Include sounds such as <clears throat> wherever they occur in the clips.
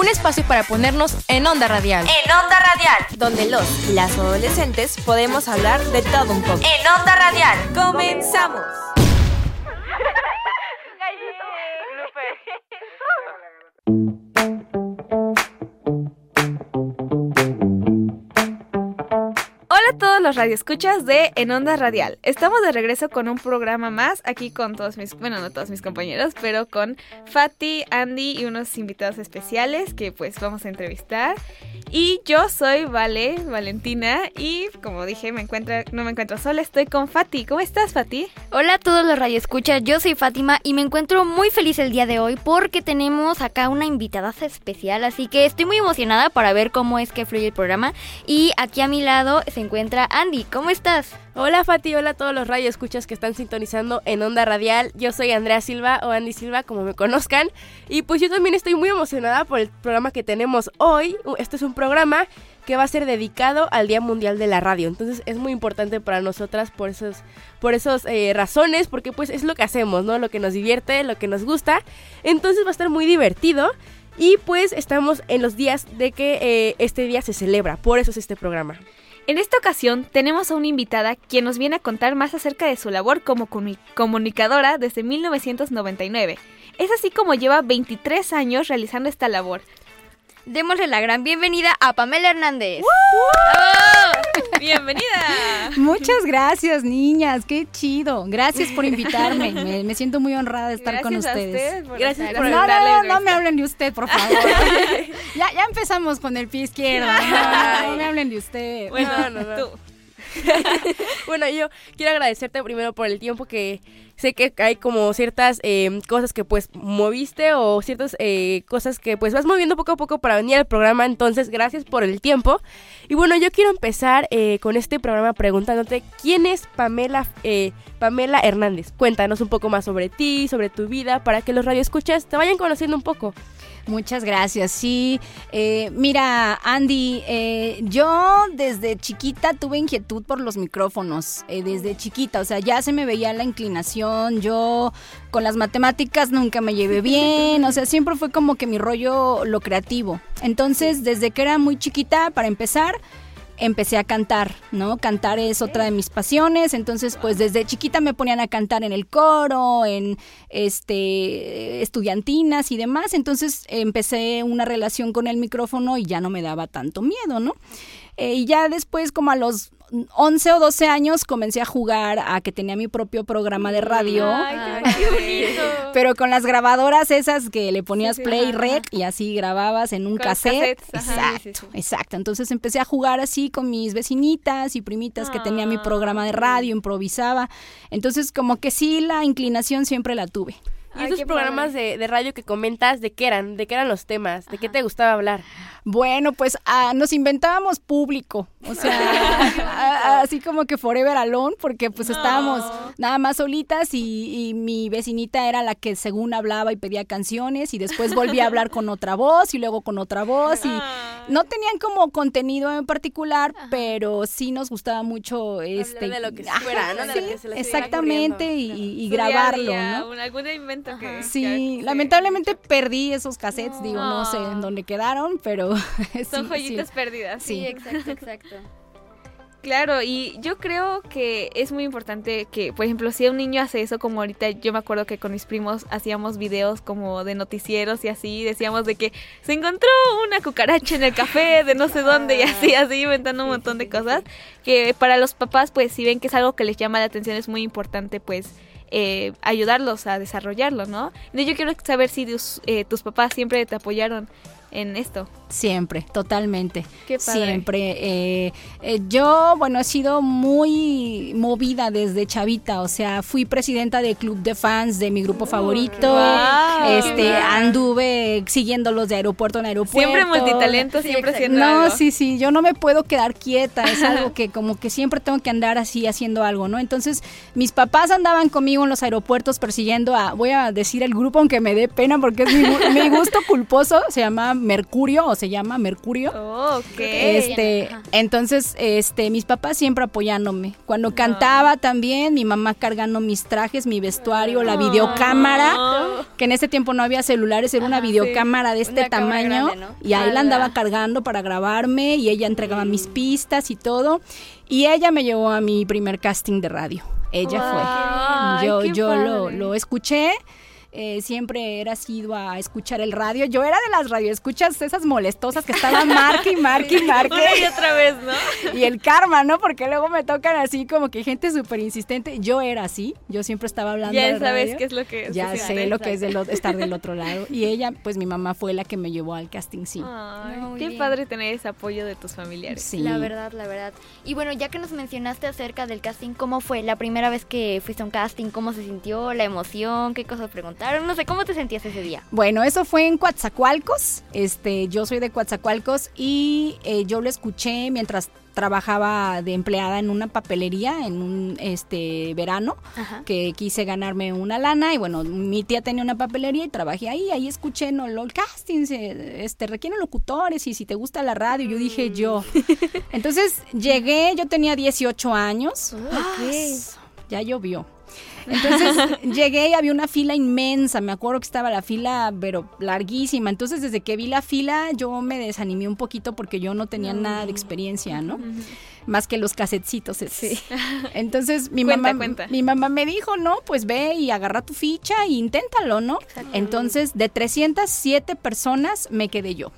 un espacio para ponernos en onda radial. En onda radial, donde los y las adolescentes podemos hablar de todo un poco. En onda radial, comenzamos. Los radioescuchas de En Onda Radial. Estamos de regreso con un programa más aquí con todos mis, bueno, no todos mis compañeros, pero con Fati, Andy y unos invitados especiales que pues vamos a entrevistar. Y yo soy Vale, Valentina, y como dije, me encuentro, no me encuentro sola, estoy con Fati. ¿Cómo estás, Fati? Hola a todos los radioescuchas, yo soy Fátima y me encuentro muy feliz el día de hoy porque tenemos acá una invitada especial, así que estoy muy emocionada para ver cómo es que fluye el programa. Y aquí a mi lado se encuentra Andy, ¿cómo estás? Hola Fati, hola a todos los radioescuchas que están sintonizando en Onda Radial. Yo soy Andrea Silva o Andy Silva, como me conozcan. Y pues yo también estoy muy emocionada por el programa que tenemos hoy. Este es un programa que va a ser dedicado al Día Mundial de la Radio. Entonces es muy importante para nosotras por esos, por esos eh, razones, porque pues es lo que hacemos, ¿no? Lo que nos divierte, lo que nos gusta. Entonces va a estar muy divertido. Y pues estamos en los días de que eh, este día se celebra. Por eso es este programa. En esta ocasión tenemos a una invitada quien nos viene a contar más acerca de su labor como comunicadora desde 1999. Es así como lleva 23 años realizando esta labor. Démosle la gran bienvenida a Pamela Hernández. <laughs> ¡Bienvenida! Muchas gracias, niñas. Qué chido. Gracias por <laughs> invitarme. Me, siento muy honrada de estar con ustedes. gracias por No, no, no me hablen de usted, por favor. <laughs> ya, ya empezamos con el pie izquierdo. No, no, me hablen de usted. Bueno, no, no, tú. <laughs> bueno, yo quiero agradecerte primero por el tiempo que sé que hay como ciertas eh, cosas que pues moviste o ciertas eh, cosas que pues vas moviendo poco a poco para venir al programa, entonces gracias por el tiempo. Y bueno, yo quiero empezar eh, con este programa preguntándote quién es Pamela, Pamela Hernández. Cuéntanos un poco más sobre ti, sobre tu vida, para que los radioescuchas te vayan conociendo un poco. Muchas gracias. Sí, eh, mira, Andy, eh, yo desde chiquita tuve inquietud por los micrófonos, eh, desde chiquita, o sea, ya se me veía la inclinación, yo con las matemáticas nunca me llevé <laughs> bien, o sea, siempre fue como que mi rollo lo creativo. Entonces, desde que era muy chiquita, para empezar, empecé a cantar, ¿no? Cantar es otra de mis pasiones, entonces pues desde chiquita me ponían a cantar en el coro, en este estudiantinas y demás, entonces empecé una relación con el micrófono y ya no me daba tanto miedo, ¿no? Eh, y ya después como a los 11 o 12 años comencé a jugar a que tenía mi propio programa de radio. Ay, qué Pero con las grabadoras esas que le ponías play y rec y así grababas en un cassette. exacto, exacto. Entonces empecé a jugar así con mis vecinitas y primitas que tenía mi programa de radio, improvisaba. Entonces como que sí la inclinación siempre la tuve. ¿Y esos programas de, de, radio que comentas, de qué eran? ¿De qué eran los temas? ¿De qué te gustaba hablar? Bueno, pues ah, nos inventábamos público, o sea, <laughs> así como que Forever Alone, porque pues estábamos nada más solitas y, y, mi vecinita era la que según hablaba y pedía canciones y después volvía a hablar con <laughs> otra voz y luego con otra voz y no tenían como contenido en particular, pero sí nos gustaba mucho este de lo que fuera, ¿no? De sí, lo que se les exactamente y, grabarlo, día, ¿no? un- algún invento que... Sí, que- lamentablemente perdí esos cassettes, digo, no sé en dónde quedaron, pero <laughs> Son sí. joyitas perdidas. Sí. exacto, exacto. <laughs> Claro, y yo creo que es muy importante que, por ejemplo, si un niño hace eso, como ahorita yo me acuerdo que con mis primos hacíamos videos como de noticieros y así, decíamos de que se encontró una cucaracha en el café de no sé dónde y así, así inventando un montón de cosas, que para los papás, pues si ven que es algo que les llama la atención, es muy importante, pues eh, ayudarlos a desarrollarlo, ¿no? Y yo quiero saber si tus, eh, tus papás siempre te apoyaron en esto. Siempre, totalmente. Qué padre. Siempre. eh, eh, yo, bueno, he sido muy movida desde chavita. O sea, fui presidenta del club de fans de mi grupo favorito. Wow, este, anduve siguiéndolos de aeropuerto en aeropuerto. Siempre multitalento, Sí, siempre haciendo No, algo. sí, sí, yo no me puedo quedar quieta, es <laughs> algo que como que siempre tengo que andar así haciendo algo, ¿no? Entonces, mis papás andaban conmigo en los aeropuertos persiguiendo a, voy a decir el grupo aunque me dé pena porque es mi <laughs> gusto culposo, se llama Mercurio, o se llama Mercurio. Oh, ok. Este, Ajá. entonces, este, mis papás siempre apoyándome. Cuando cantaba también, mi mamá cargando mis trajes, mi vestuario, la videocámara, que en ese tiempo no había celulares, era una videocámara de este Una tamaño. grande, ¿no? Y ahí la andaba cargando para grabarme y ella entregaba mis pistas y todo. Y ella me llevó a mi primer casting de radio. Ella fue. Yo, yo lo, lo escuché. Eh, siempre era sido a escuchar el radio. Yo era de las radioescuchas esas molestosas que estaban marque y marque y marque. Una y otra vez, ¿no? Y el karma, ¿no? Porque luego me tocan así como que gente súper insistente. Yo era así. Yo siempre estaba hablando Ya de sabes radio. qué es lo que Ya se sé lo que es del estar del <laughs> otro lado. Y ella, pues mi mamá fue la que me llevó al casting, sí. Ay, qué bien. padre tener ese apoyo de tus familiares. Sí. La verdad, la verdad. Y bueno, ya que nos mencionaste acerca del casting, ¿cómo fue la primera vez que fuiste a un casting? ¿Cómo se sintió? ¿La emoción? ¿Qué cosas preguntaron? No sé, ¿cómo te sentías ese día? Bueno, eso fue en Coatzacoalcos. Este, yo soy de Coatzacoalcos y eh, yo lo escuché mientras trabajaba de empleada en una papelería en un este verano Ajá. que quise ganarme una lana y bueno mi tía tenía una papelería y trabajé ahí ahí escuché no los castings este requieren locutores y si te gusta la radio yo dije yo entonces llegué yo tenía 18 años ya llovió. Entonces <laughs> llegué y había una fila inmensa, me acuerdo que estaba la fila, pero larguísima. Entonces desde que vi la fila yo me desanimé un poquito porque yo no tenía nada de experiencia, ¿no? Más que los casetcitos. esos. <laughs> Entonces mi Cuenta, mamá, cuenta. mi mamá me dijo, no, pues ve y agarra tu ficha e inténtalo, ¿no? Entonces de 307 personas me quedé yo.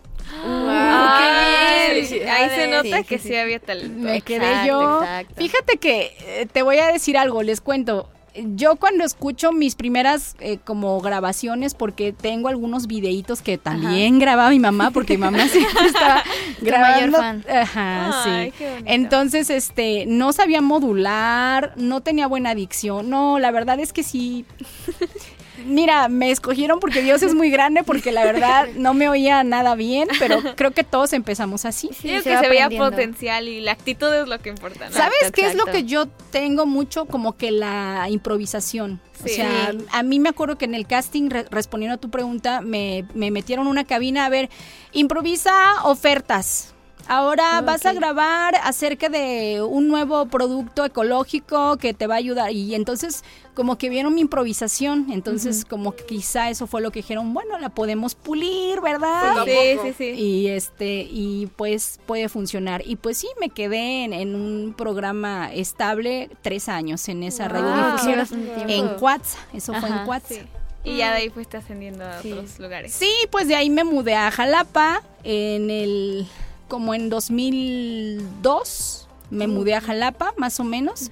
Felicidades. ahí se nota Sí, que sí, sí, había talento. Me Exacto, quedé yo. exacto. Fíjate que eh, te voy a decir algo, les cuento. Yo cuando escucho mis primeras eh, como grabaciones, porque tengo algunos videitos que también grababa mi mamá, porque mi mamá <laughs> siempre estaba grabando. mayor fan. Ajá, Ay, sí. Entonces, este, no sabía modular, no tenía buena dicción. No, la verdad es que sí. <laughs> Mira, me escogieron porque Dios es muy grande, porque la verdad no me oía nada bien, pero creo que todos empezamos así. Sí, que se veía potencial y la actitud es lo que importa. ¿no? ¿Sabes qué es lo que yo tengo mucho? Como que la improvisación. O sea, a mí me acuerdo que en el casting, re- respondiendo a tu pregunta, me, me metieron una cabina a ver, improvisa ofertas. Ahora vas a grabar acerca de un nuevo producto ecológico que te va a ayudar. Y entonces como que vieron mi improvisación. Entonces como que quizá eso fue lo que dijeron, bueno, la podemos pulir, ¿verdad? Sí, sí, sí. Y este, y pues puede funcionar. Y pues sí, me quedé en, en un programa estable tres años en esa Wow, tiempo. En Cuatza, eso fue en Cuatza. Sí. Y ya de ahí fuiste ascendiendo a otros lugares. Sí, pues de ahí me mudé a Jalapa en el como en 2002 me mudé a Jalapa, más o menos.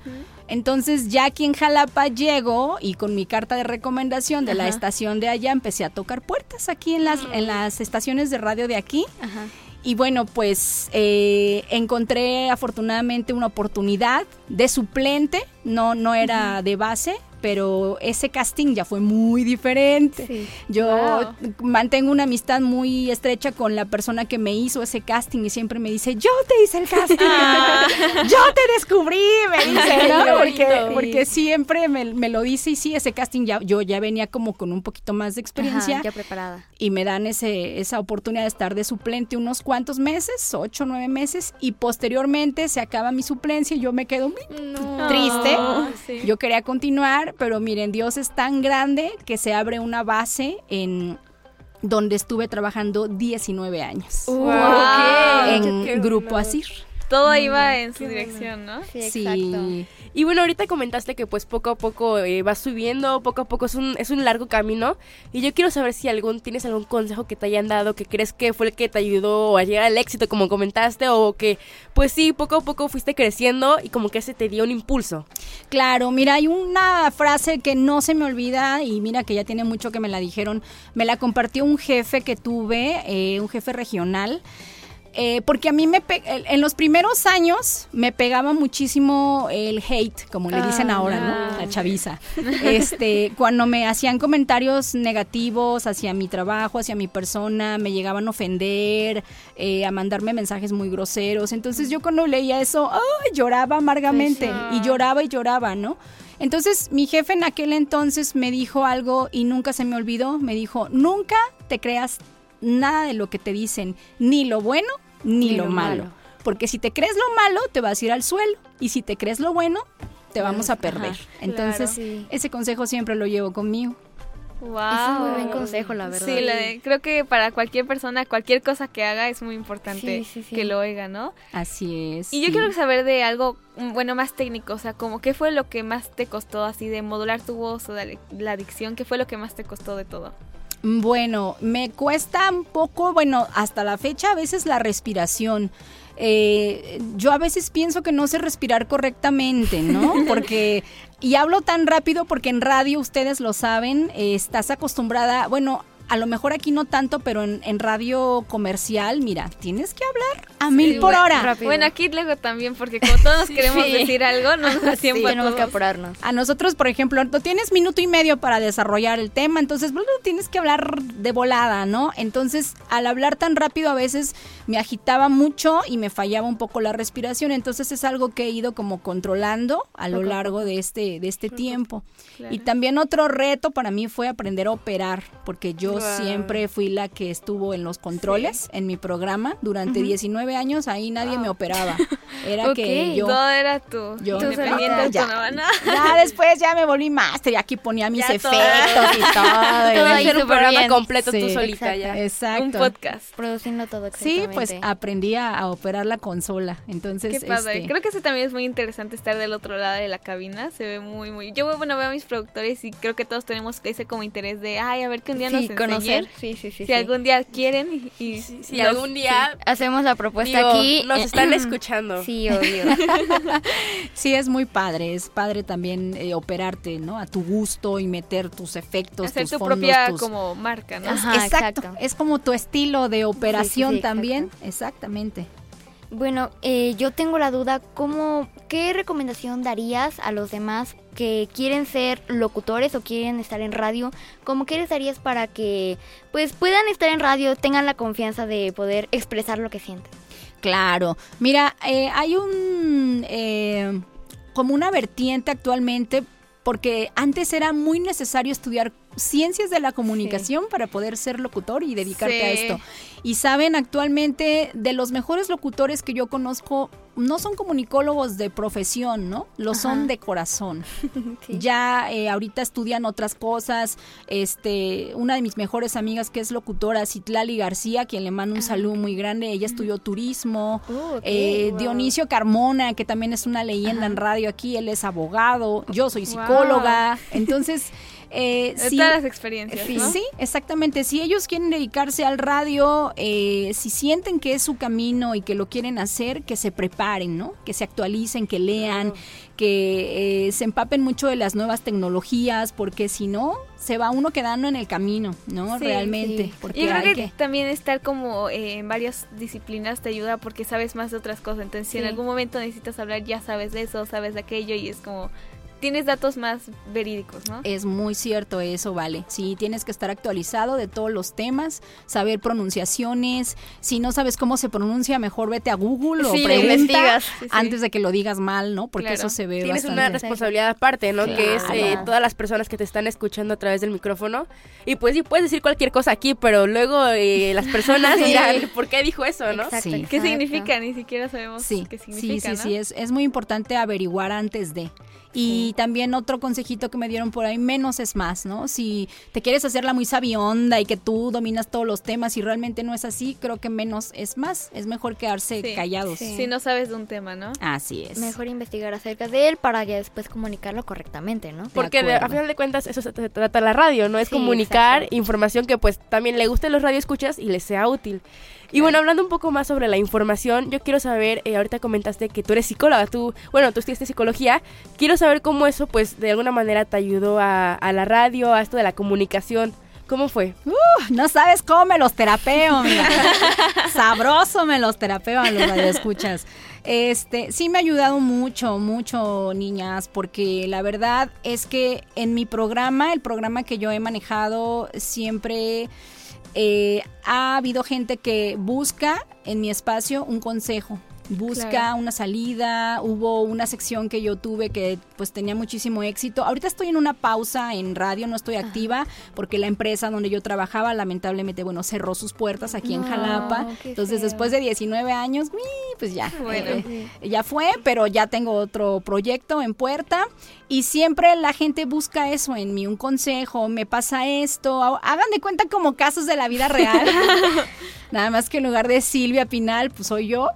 Entonces ya aquí en Jalapa llego y con mi carta de recomendación de la estación de allá empecé a tocar puertas aquí en las, en las estaciones de radio de aquí. Ajá. Y bueno, pues eh, encontré afortunadamente una oportunidad de suplente, no, no era de base, pero ese casting ya fue muy diferente. Sí. Yo Wow. mantengo una amistad muy estrecha con la persona que me hizo ese casting y siempre me dice, yo te hice el casting, <laughs> yo te descubrí, me dice, ¿no? Porque, porque siempre me, me lo dice y sí, ese casting ya, yo ya venía como con un poquito más de experiencia Ajá, ya preparada. y me dan ese, esa oportunidad de estar de suplente unos cuantos meses, ocho, nueve meses, y posteriormente se acaba mi suplencia y yo me quedo No. triste. Ah, sí. Yo quería continuar, pero miren, Dios es tan grande que se abre una base en donde estuve trabajando 19 años. Wow. en qué Grupo. Asir. Todo iba en su dirección, ¿no? Sí, Sí. exacto. Y bueno, ahorita comentaste que pues poco a poco eh, vas subiendo, poco a poco es un, es un largo camino. Y yo quiero saber si algún tienes algún consejo que te hayan dado que crees que fue el que te ayudó a llegar al éxito, como comentaste, o que pues sí, poco a poco fuiste creciendo y como que ese te dio un impulso. Claro, mira, hay una frase que no se me olvida y mira que ya tiene mucho que me la dijeron. Me la compartió un jefe que tuve, eh, un jefe regional. Eh, porque a mí me en los primeros años me pegaba muchísimo el hate, como le dicen Ah, ahora, ¿no? La chaviza. Este, cuando me hacían comentarios negativos hacia mi trabajo, hacia mi persona, me llegaban a ofender, eh, a mandarme mensajes muy groseros. Entonces yo cuando leía eso, ¡ay! lloraba amargamente y lloraba y lloraba, ¿no? Entonces mi jefe en aquel entonces me dijo algo y nunca se me olvidó, me dijo, nunca te creas nada de lo que te dicen, ni lo bueno ni, lo, malo. Porque si te crees lo malo, te vas a ir al suelo. Y si te crees lo bueno, te vamos a perder. Entonces, sí. ese consejo siempre lo llevo conmigo. Wow. Es un muy buen consejo, la verdad. Sí, la- creo que para cualquier persona, cualquier cosa que haga es muy importante Sí, sí, sí. que lo oiga, ¿no? Así es. Y yo quiero saber de algo, mm, bueno, más técnico, o sea, como qué fue lo que más te costó así de modular tu voz o de la adicción, qué fue lo que más te costó de todo. Bueno, me cuesta un poco, bueno, hasta la fecha a veces la respiración. Eh, yo a veces pienso que no sé respirar correctamente, ¿no? <laughs> Porque, y hablo tan rápido porque en radio, ustedes lo saben, eh, estás acostumbrada, bueno, a lo mejor aquí no tanto, pero en, en radio comercial, mira, tienes que hablar a mil por bueno, hora. rápido. Bueno, aquí luego también, porque como todos <laughs> nos queremos Sí. decir algo, no nos da <laughs> Sí, tiempo a tenemos que apurarnos. A nosotros, por ejemplo, no tienes minuto y medio para desarrollar el tema, entonces bueno, tienes que hablar de volada, ¿no? Entonces, al hablar tan rápido a veces me agitaba mucho y me fallaba un poco la respiración, entonces es algo que he ido como controlando a lo largo de este de este tiempo. Claro. Y también otro reto para mí fue aprender a operar, porque yo Siempre fui la que estuvo en los controles en mi programa durante 19 años, ahí nadie me operaba. <laughs> Era que yo Todo era tú. yo Tú independiente, ya, después ya me volví máster y aquí ponía mis Ya efectos y todo. y- <laughs> Todo hacer un programa bien. completo tú Sí. solita Exacto. ya. Exacto. Un podcast. Produciendo todo Sí, pues aprendí a, a operar la consola. Entonces, Qué padre. este, Creo que eso también es muy interesante estar del otro lado de la cabina. Se ve muy, muy. Yo, bueno, veo a mis productores y creo que todos tenemos ese como interés de, ay, a ver que un día sí, nos conocer. enseñen. Sí, sí, sí. Si sí. algún día quieren y, y Si nos- algún día Hacemos la propuesta digo, aquí. nos están <clears throat> escuchando. Sí, obvio. <laughs> sí es muy padre. Es padre también eh, operarte, ¿no? A tu gusto y meter tus efectos, hacer tus tu fondos, propia tus- como marca, ¿no? Ajá, exacto. exacto. Es como tu estilo de operación sí, también. Exactamente. Bueno, eh, yo tengo la duda, ¿cómo, ¿qué recomendación darías a los demás que quieren ser locutores o quieren estar en radio? ¿Cómo qué les darías para que pues puedan estar en radio, tengan la confianza de poder expresar lo que sienten? Claro. Mira, eh, hay un eh, como una vertiente actualmente porque antes era muy necesario estudiar ciencias de la comunicación para poder ser locutor y dedicarte a esto. Y saben, actualmente de los mejores locutores que yo conozco no son comunicólogos de profesión, ¿no? Lo son de corazón. <laughs> Sí. Ya eh, ahorita estudian otras cosas. Este, una de mis mejores amigas que es locutora, Citlali García, quien le mando un saludo muy grande. Ella estudió turismo. Uh, ok. Eh, Wow. Dionisio Carmona, que también es una leyenda en radio aquí, él es abogado, yo soy Wow. psicóloga, entonces eh, De todas las experiencias, Sí. ¿no? Sí, exactamente. Si ellos quieren dedicarse al radio, eh, si sienten que es su camino y que lo quieren hacer, que se preparen, ¿no? Que se actualicen, que lean, que eh, se empapen mucho de las nuevas tecnologías, porque si no, se va uno quedando en el camino, ¿no? Sí, Realmente. sí. Porque Yo creo que, que... también estar como eh, en varias disciplinas te ayuda porque sabes más de otras cosas. Entonces, si en algún momento necesitas hablar, ya sabes de eso, sabes de aquello y es como tienes datos más verídicos, ¿no? Es muy cierto eso, vale. Sí, tienes que estar actualizado de todos los temas, saber pronunciaciones. Si no sabes cómo se pronuncia, mejor vete a Google o Sí, pregunta investigas. Sí, sí. antes de que lo digas mal, ¿no? Porque Claro. eso se ve Tienes una responsabilidad aparte, ¿no? Que es eh, todas las personas que te están escuchando a través del micrófono. Y pues sí, puedes decir cualquier cosa aquí, pero luego eh, las <laughs> personas Sí. dirán, ¿por qué dijo eso, no? Exacto, Sí. ¿Qué exacto. significa? Ni siquiera sabemos Sí, qué sí, significa, sí, ¿no? sí, es, es muy importante averiguar antes de. Y también otro consejito que me dieron por ahí, menos es más, ¿no? Si te quieres hacerla muy sabionda y que tú dominas todos los temas y realmente no es así, creo que menos es más. Es mejor quedarse Sí. callados. Sí. Si no sabes de un tema, ¿no? Así es. Mejor investigar acerca de él para ya después comunicarlo correctamente, ¿no? Porque de- a final de cuentas eso se trata la radio, ¿no? Es Sí, comunicar información que pues también le guste a los radioescuchas y les sea útil. Y bueno, hablando un poco más sobre la información, yo quiero saber, eh, ahorita comentaste que tú eres psicóloga, tú, bueno, tú estudiaste psicología, quiero saber cómo eso pues de alguna manera te ayudó a, a la radio, a esto de la comunicación. ¿Cómo fue? No sabes cómo me los terapeo, mira. <laughs> Sabroso me los terapeo a los radioescuchas. Este, sí me ha ayudado mucho, mucho, niñas, porque la verdad es que en mi programa, el programa que yo he manejado, siempre eh, ha habido gente que busca en mi espacio un consejo. Busca Claro. una salida, hubo una sección que yo tuve que pues tenía muchísimo éxito. Ahorita estoy en una pausa en radio, no estoy activa porque la empresa donde yo trabajaba lamentablemente, bueno, cerró sus puertas aquí en Jalapa. Entonces, feo. después de 19 años, pues ya. Bueno. eh, ya fue, pero ya tengo otro proyecto en puerta y siempre la gente busca eso en mí, un consejo, me pasa esto, ha- hagan de cuenta como casos de la vida real. <laughs> Nada más que en lugar de Silvia Pinal, pues soy yo.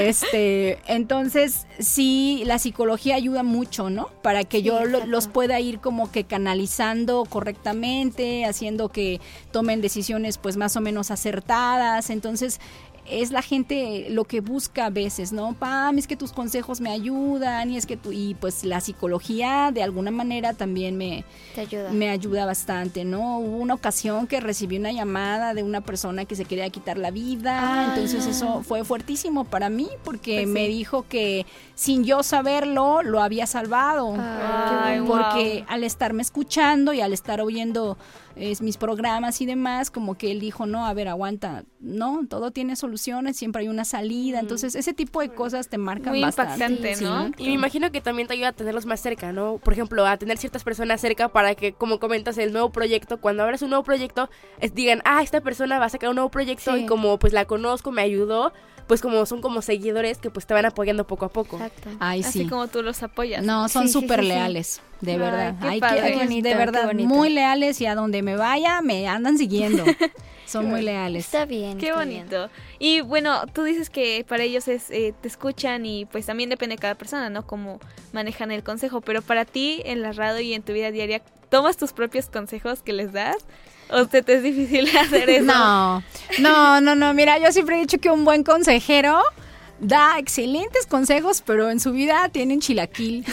Este, entonces sí, la psicología ayuda mucho, ¿no? Para que Sí, yo lo- los pueda ir como que canalizando correctamente, haciendo que tomen decisiones pues más o menos acertadas. Entonces es la gente lo que busca a veces, ¿no? Pam, es que tus consejos me ayudan y es que tú y pues la psicología de alguna manera también me Te ayuda. me ayuda bastante, ¿no? Hubo una ocasión que recibí una llamada de una persona que se quería quitar la vida, Ah. entonces eso fue fuertísimo para mí porque Pues me dijo que sin yo saberlo lo había salvado. Ay, porque al estarme escuchando y al estar oyendo eh, mis programas y demás, como que él dijo, no, a ver, aguanta, no, todo tiene soluciones, siempre hay una salida, entonces ese tipo de cosas te marcan Muy bastante. impactante, Sí. ¿no? Y me imagino que también te ayuda a tenerlos más cerca, ¿no? Por ejemplo, a tener ciertas personas cerca para que, como comentas, el nuevo proyecto, cuando abras un nuevo proyecto, es- digan, ah, esta persona va a sacar un nuevo proyecto Sí. y como pues la conozco, me ayudó, pues como son como seguidores que pues te van apoyando poco a poco. Exacto. Ay, Así sí. como tú los apoyas. No, son súper sí, sí. leales, de Ay, verdad. qué Hay que, padre. hay Qué bonito, de qué verdad, bonito. muy leales y a donde me vaya me andan siguiendo. <laughs> son muy leales. Está bien. Qué está bien. bonito. Y bueno, tú dices que para ellos es eh, te escuchan y pues también depende de cada persona, ¿no? Cómo manejan el consejo. Pero para ti en la radio y en tu vida diaria, ¿tomas tus propios consejos que les das? ¿O se te es difícil <laughs> hacer eso? No, no, no, no. Mira, yo siempre he dicho que un buen consejero da excelentes consejos, pero en su vida tienen chilaquil.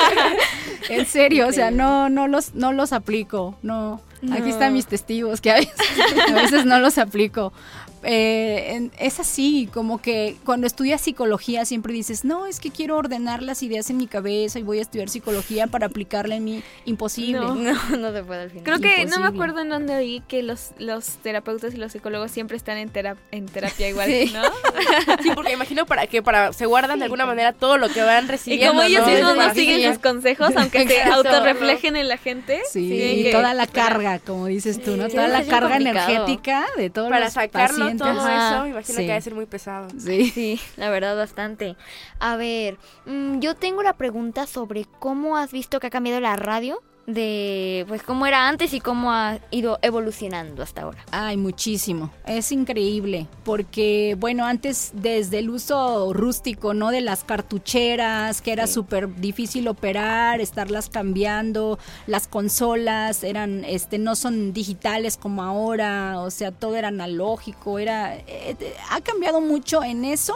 <laughs> en serio, o sea, no, no los, no los aplico. No. Aquí están mis testigos que a veces, a veces no los aplico. Eh, es así, como que cuando estudias psicología siempre dices, no, es que quiero ordenar las ideas en mi cabeza y voy a estudiar psicología para aplicarla en mi imposible. No. No, no se puede al final. Creo que no me acuerdo en dónde oí que los, los terapeutas y los psicólogos siempre están en, tera- en terapia igual, Sí. ¿no? <laughs> Sí, porque imagino para que para se guardan de alguna manera todo lo que van Y recibiendo. como ellos ¿no? mismos no siguen sus consejos, aunque se autorreflejen en la gente. Sí, tienen y que- toda la carga, como dices tú, ¿no? Sí, Toda la carga complicado. energética de todos Para los sacarlo todo Ajá. eso, me imagino Sí. que debe ser muy pesado. Sí. <laughs> Sí, la verdad bastante. A ver, mm, yo tengo la pregunta sobre cómo has visto que ha cambiado la radio de pues cómo era antes y cómo ha ido evolucionando hasta ahora. Ay, muchísimo. Es increíble porque, bueno, antes desde el uso rústico, ¿no? De las cartucheras, que era Sí. súper difícil operar, estarlas cambiando, las consolas eran, este, no son digitales como ahora, o sea, todo era analógico, era, eh, ha cambiado mucho en eso.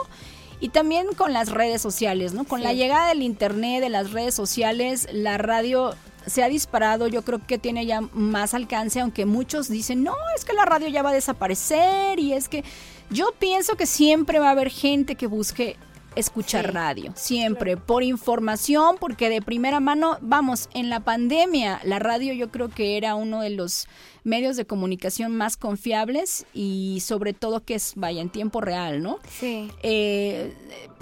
Y también con las redes sociales, ¿no? Con la llegada del internet, de las redes sociales, la radio se ha disparado, yo creo que tiene ya más alcance, aunque muchos dicen, no, es que la radio ya va a desaparecer y es que yo pienso que siempre va a haber gente que busque escuchar Sí. radio, siempre, por información, porque de primera mano, vamos, en la pandemia, la radio yo creo que era uno de los medios de comunicación más confiables y sobre todo que es, vaya, en tiempo real, ¿no? Sí. Eh,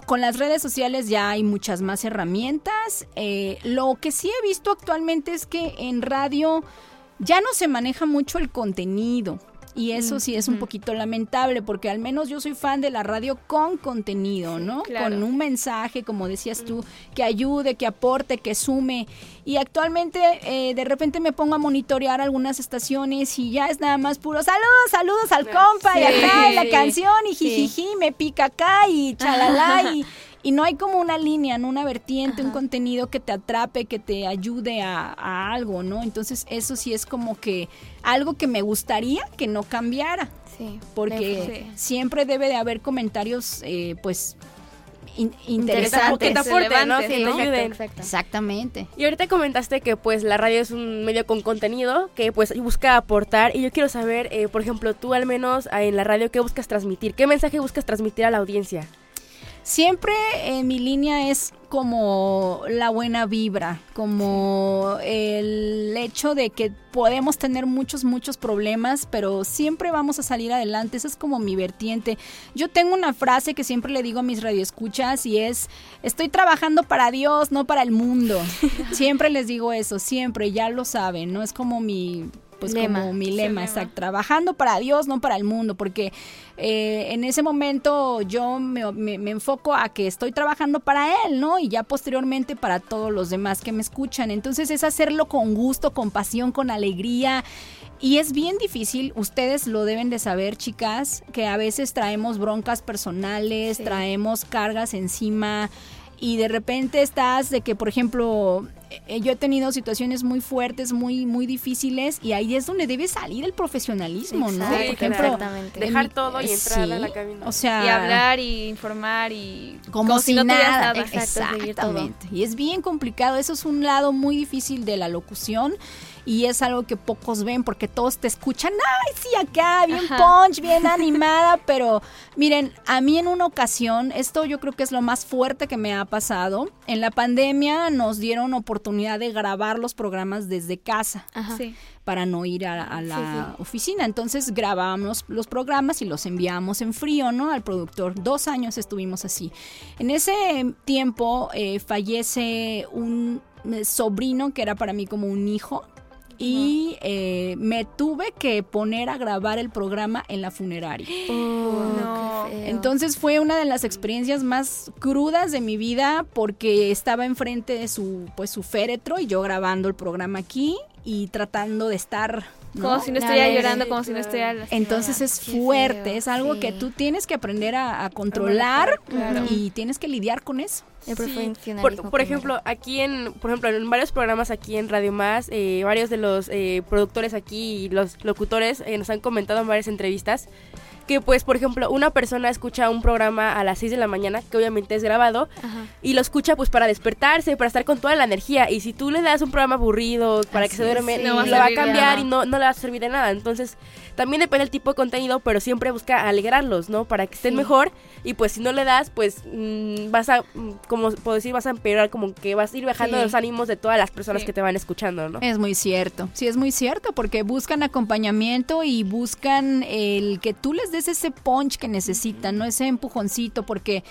con las redes sociales ya hay muchas más herramientas. Eh, lo que sí he visto actualmente es que en radio ya no se maneja mucho el contenido. Y eso sí es un poquito lamentable porque al menos yo soy fan de la radio con contenido, ¿no? claro. Con un mensaje, como decías tú, que ayude, que aporte, que sume. Y actualmente eh, de repente me pongo a monitorear algunas estaciones y ya es nada más puro saludos, saludos al compa y acá y la canción y Sí. jijiji, me pica acá y chalala <laughs> y, y no hay como una línea, ¿no? una vertiente, un contenido que te atrape, que te ayude a, a algo, ¿no? Entonces eso sí es como que algo que me gustaría que no cambiara, Sí. porque Sí. siempre debe de haber comentarios, eh, pues, in- Que te interesantes. aporten, ¿no? Que ¿no? Exacto, ayuden. exacto. Exactamente. Y ahorita comentaste que pues la radio es un medio con contenido que pues busca aportar y yo quiero saber, eh, por ejemplo, tú al menos en la radio, ¿qué buscas transmitir? ¿Qué mensaje buscas transmitir a la audiencia? Siempre en mi línea es como la buena vibra, como el hecho de que podemos tener muchos, muchos problemas, pero siempre vamos a salir adelante. Esa es como mi vertiente. Yo tengo una frase que siempre le digo a mis radioescuchas y es, estoy trabajando para Dios, no para el mundo. <laughs> siempre les digo eso, siempre, ya lo saben, ¿no? Es como mi pues como mi lema, exacto, trabajando para Dios, no para el mundo, porque eh, en ese momento yo me, me, enfoco a que estoy trabajando para Él, ¿no? Y ya posteriormente para todos los demás que me escuchan. Entonces es hacerlo con gusto, con pasión, con alegría. Y es bien difícil, ustedes lo deben de saber, chicas, que a veces traemos broncas personales, traemos cargas encima y de repente estás de que, por ejemplo, eh, yo he tenido situaciones muy fuertes, muy muy difíciles y ahí es donde debe salir el profesionalismo, ¿no? por ejemplo, dejar todo y entrar a la cabina. O sea, y hablar y informar y como, si, no nada, exactamente. Y es bien complicado, eso es un lado muy difícil de la locución y es algo que pocos ven porque todos te escuchan, ay, sí, acá, bien punch, bien <laughs> animada, pero miren, a mí en una ocasión, esto yo creo que es lo más fuerte que me ha pasado, en la pandemia nos dieron oportunidad de grabar los programas desde casa. para no ir a, la oficina. Entonces grabábamos los programas y los enviábamos en frío, ¿no? Al productor. Dos años estuvimos así. En ese tiempo eh, fallece un eh, sobrino que era para mí como un hijo y eh, me tuve que poner a grabar el programa en la funeraria. <gasps> Oh, Entonces fue una de las experiencias más crudas de mi vida porque estaba enfrente de su pues su féretro y yo grabando el programa aquí y tratando de estar como si no estuviera llorando, como si no estuviera... Entonces es fuerte, es algo que tú tienes que aprender a, controlar y tienes que lidiar con eso. Por, ejemplo, aquí en, por ejemplo, en varios programas aquí en Radio Más, eh, varios de los eh, productores aquí y los locutores eh, nos han comentado en varias entrevistas que pues por ejemplo una persona escucha un programa a las 6 de la mañana que obviamente es grabado y lo escucha pues para despertarse para estar con toda la energía. Y si tú le das un programa aburrido para que se duerme lo va a cambiar y no, no le va a servir de nada. Entonces también depende del tipo de contenido pero siempre busca alegrarlos no para que estén mejor. Y pues si no le das pues mm, vas a mm, como puedo decir vas a empeorar como que vas a ir bajando los ánimos de todas las personas que te van escuchando no es muy cierto. Sí es muy cierto porque buscan acompañamiento y buscan el que tú les des ese punch que necesitan, ¿no? Ese empujoncito, porque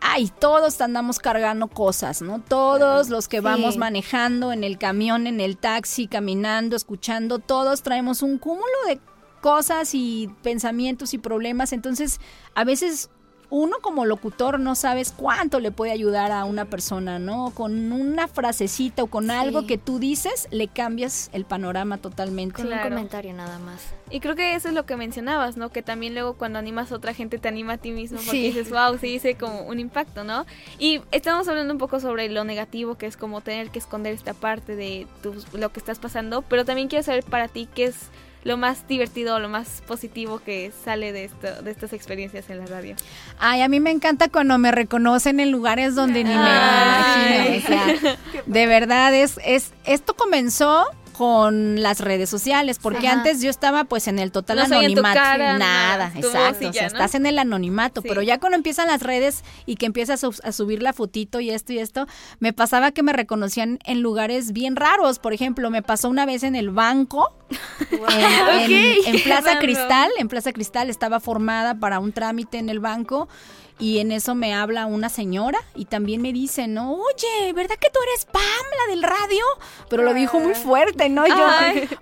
ay, todos andamos cargando cosas, ¿no? Todos los que vamos manejando en el camión, en el taxi, caminando, escuchando, todos traemos un cúmulo de cosas y pensamientos y problemas. Entonces, a veces uno como locutor no sabes cuánto le puede ayudar a una persona, ¿no? Con una frasecita o con algo que tú dices, le cambias el panorama totalmente. Con un comentario nada más. Y creo que eso es lo que mencionabas, ¿no? Que también luego cuando animas a otra gente te anima a ti mismo porque dices, wow, sí dice como un impacto, ¿no? Y estamos hablando un poco sobre lo negativo, que es como tener que esconder esta parte de lo que estás pasando, pero también quiero saber para ti qué es lo más divertido, lo más positivo que sale de, esto, de estas experiencias en la radio? Ay, a mí me encanta cuando me reconocen en lugares donde ni me imagino. <laughs> de verdad, es, es, esto comenzó con las redes sociales, porque antes yo estaba pues en el total anonimato, nada, exacto, o sea, estás en el anonimato, pero ya cuando empiezan las redes y que empiezas a, subir la fotito y esto y esto, me pasaba que me reconocían en lugares bien raros, por ejemplo, me pasó una vez en el banco, <laughs> en, Plaza Cristal, en Plaza Cristal estaba formada para un trámite en el banco y en eso me habla una señora y también me dice, no, oye, ¿verdad que tú eres Pam, la del radio? Pero lo dijo muy fuerte, ¿no? Yo,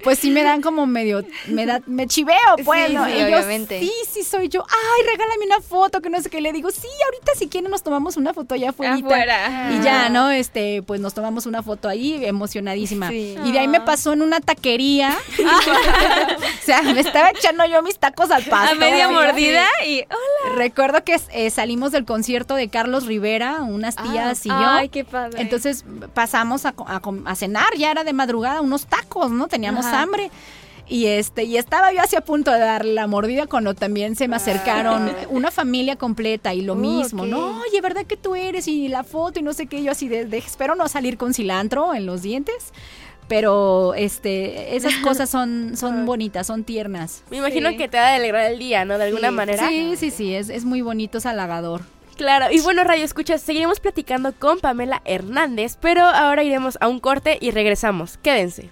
pues sí me dan como medio, me da, me chiveo, pues, ¿no? y obviamente. sí, sí soy yo. Ay, regálame una foto, que no sé qué. Le digo, sí, ahorita si quieren nos tomamos una foto allá afuera. Y ya, ¿no? Este, pues nos tomamos una foto ahí, emocionadísima. Y de ahí me pasó en una taquería. <laughs> <laughs> o sea, me estaba echando yo mis tacos al pasto. A media mordida y hola. Recuerdo que eh, salimos del concierto de Carlos Rivera, unas ah, tías y yo. Ay, qué padre. Entonces pasamos a, cenar, ya era de madrugada, unos tacos, ¿no? Teníamos hambre. Y este, y estaba yo así a punto de dar la mordida cuando también se me acercaron una familia completa y lo mismo, ¿no? Oye, ¿verdad que tú eres? Y la foto y no sé qué, yo así de, espero no salir con cilantro en los dientes pero este esas <laughs> cosas son son bonitas, son tiernas. Me imagino que te va a alegrar el día, ¿no? De alguna manera. Sí, sí, sí, es, es muy bonito, es halagador. Claro, y bueno, Radio Escuchas, seguiremos platicando con Pamela Hernández, pero ahora iremos a un corte y regresamos. Quédense.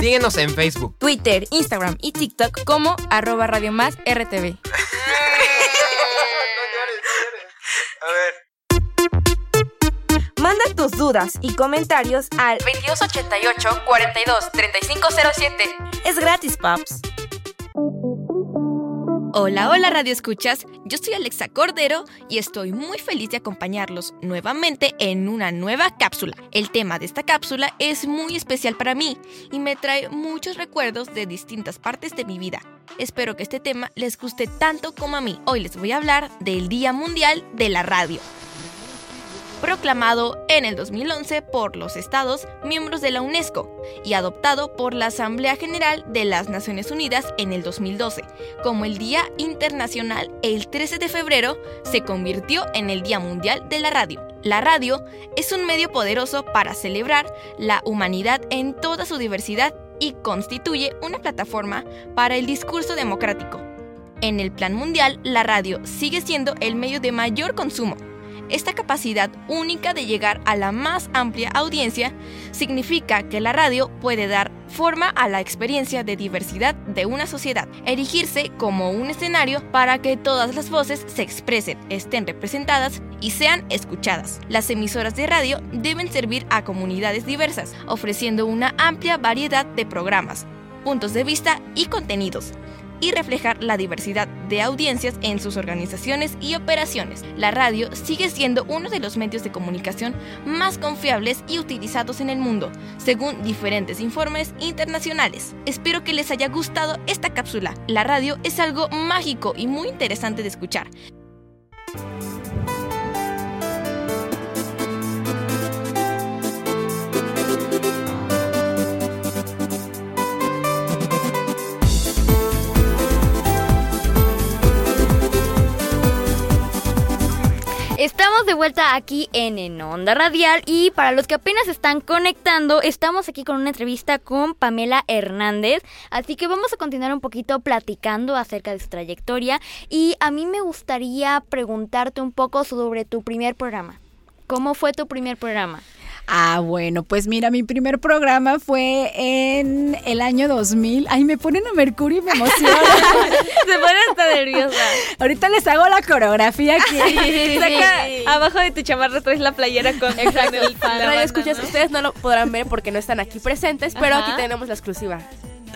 Síguenos en Facebook. Twitter, Instagram y TikTok como arroba Radio Más RTV. Manda tus dudas y comentarios al 2288 42 3507. Es gratis, paps. Hola, hola Radio Escuchas, yo soy Alexa Cordero y estoy muy feliz de acompañarlos nuevamente en una nueva cápsula. El tema de esta cápsula es muy especial para mí y me trae muchos recuerdos de distintas partes de mi vida. Espero que este tema les guste tanto como a mí. Hoy les voy a hablar del Día Mundial de la Radio proclamado en el 2011 por los Estados miembros de la UNESCO y adoptado por la Asamblea General de las Naciones Unidas en el 2012. Como el Día Internacional, el 13 de febrero se convirtió en el Día Mundial de la Radio. La radio es un medio poderoso para celebrar la humanidad en toda su diversidad y constituye una plataforma para el discurso democrático. En el plan mundial, la radio sigue siendo el medio de mayor consumo esta capacidad única de llegar a la más amplia audiencia significa que la radio puede dar forma a la experiencia de diversidad de una sociedad, erigirse como un escenario para que todas las voces se expresen, estén representadas y sean escuchadas. Las emisoras de radio deben servir a comunidades diversas, ofreciendo una amplia variedad de programas, puntos de vista y contenidos y reflejar la diversidad de audiencias en sus organizaciones y operaciones. La radio sigue siendo uno de los medios de comunicación más confiables y utilizados en el mundo, según diferentes informes internacionales. Espero que les haya gustado esta cápsula. La radio es algo mágico y muy interesante de escuchar. Estamos de vuelta aquí en, en Onda Radial y para los que apenas están conectando, estamos aquí con una entrevista con Pamela Hernández, así que vamos a continuar un poquito platicando acerca de su trayectoria y a mí me gustaría preguntarte un poco sobre tu primer programa. ¿Cómo fue tu primer programa? Ah, bueno, pues mira, mi primer programa fue en el año 2000. Ay, me ponen a Mercurio y me emociona. <laughs> Se pone hasta nerviosa. Ahorita les hago la coreografía aquí. Saca abajo de tu chamarra traes la playera con Exacto. el- Radio banda. Escuchas, ustedes no lo podrán ver porque no están aquí presentes, pero Ajá. aquí tenemos la exclusiva.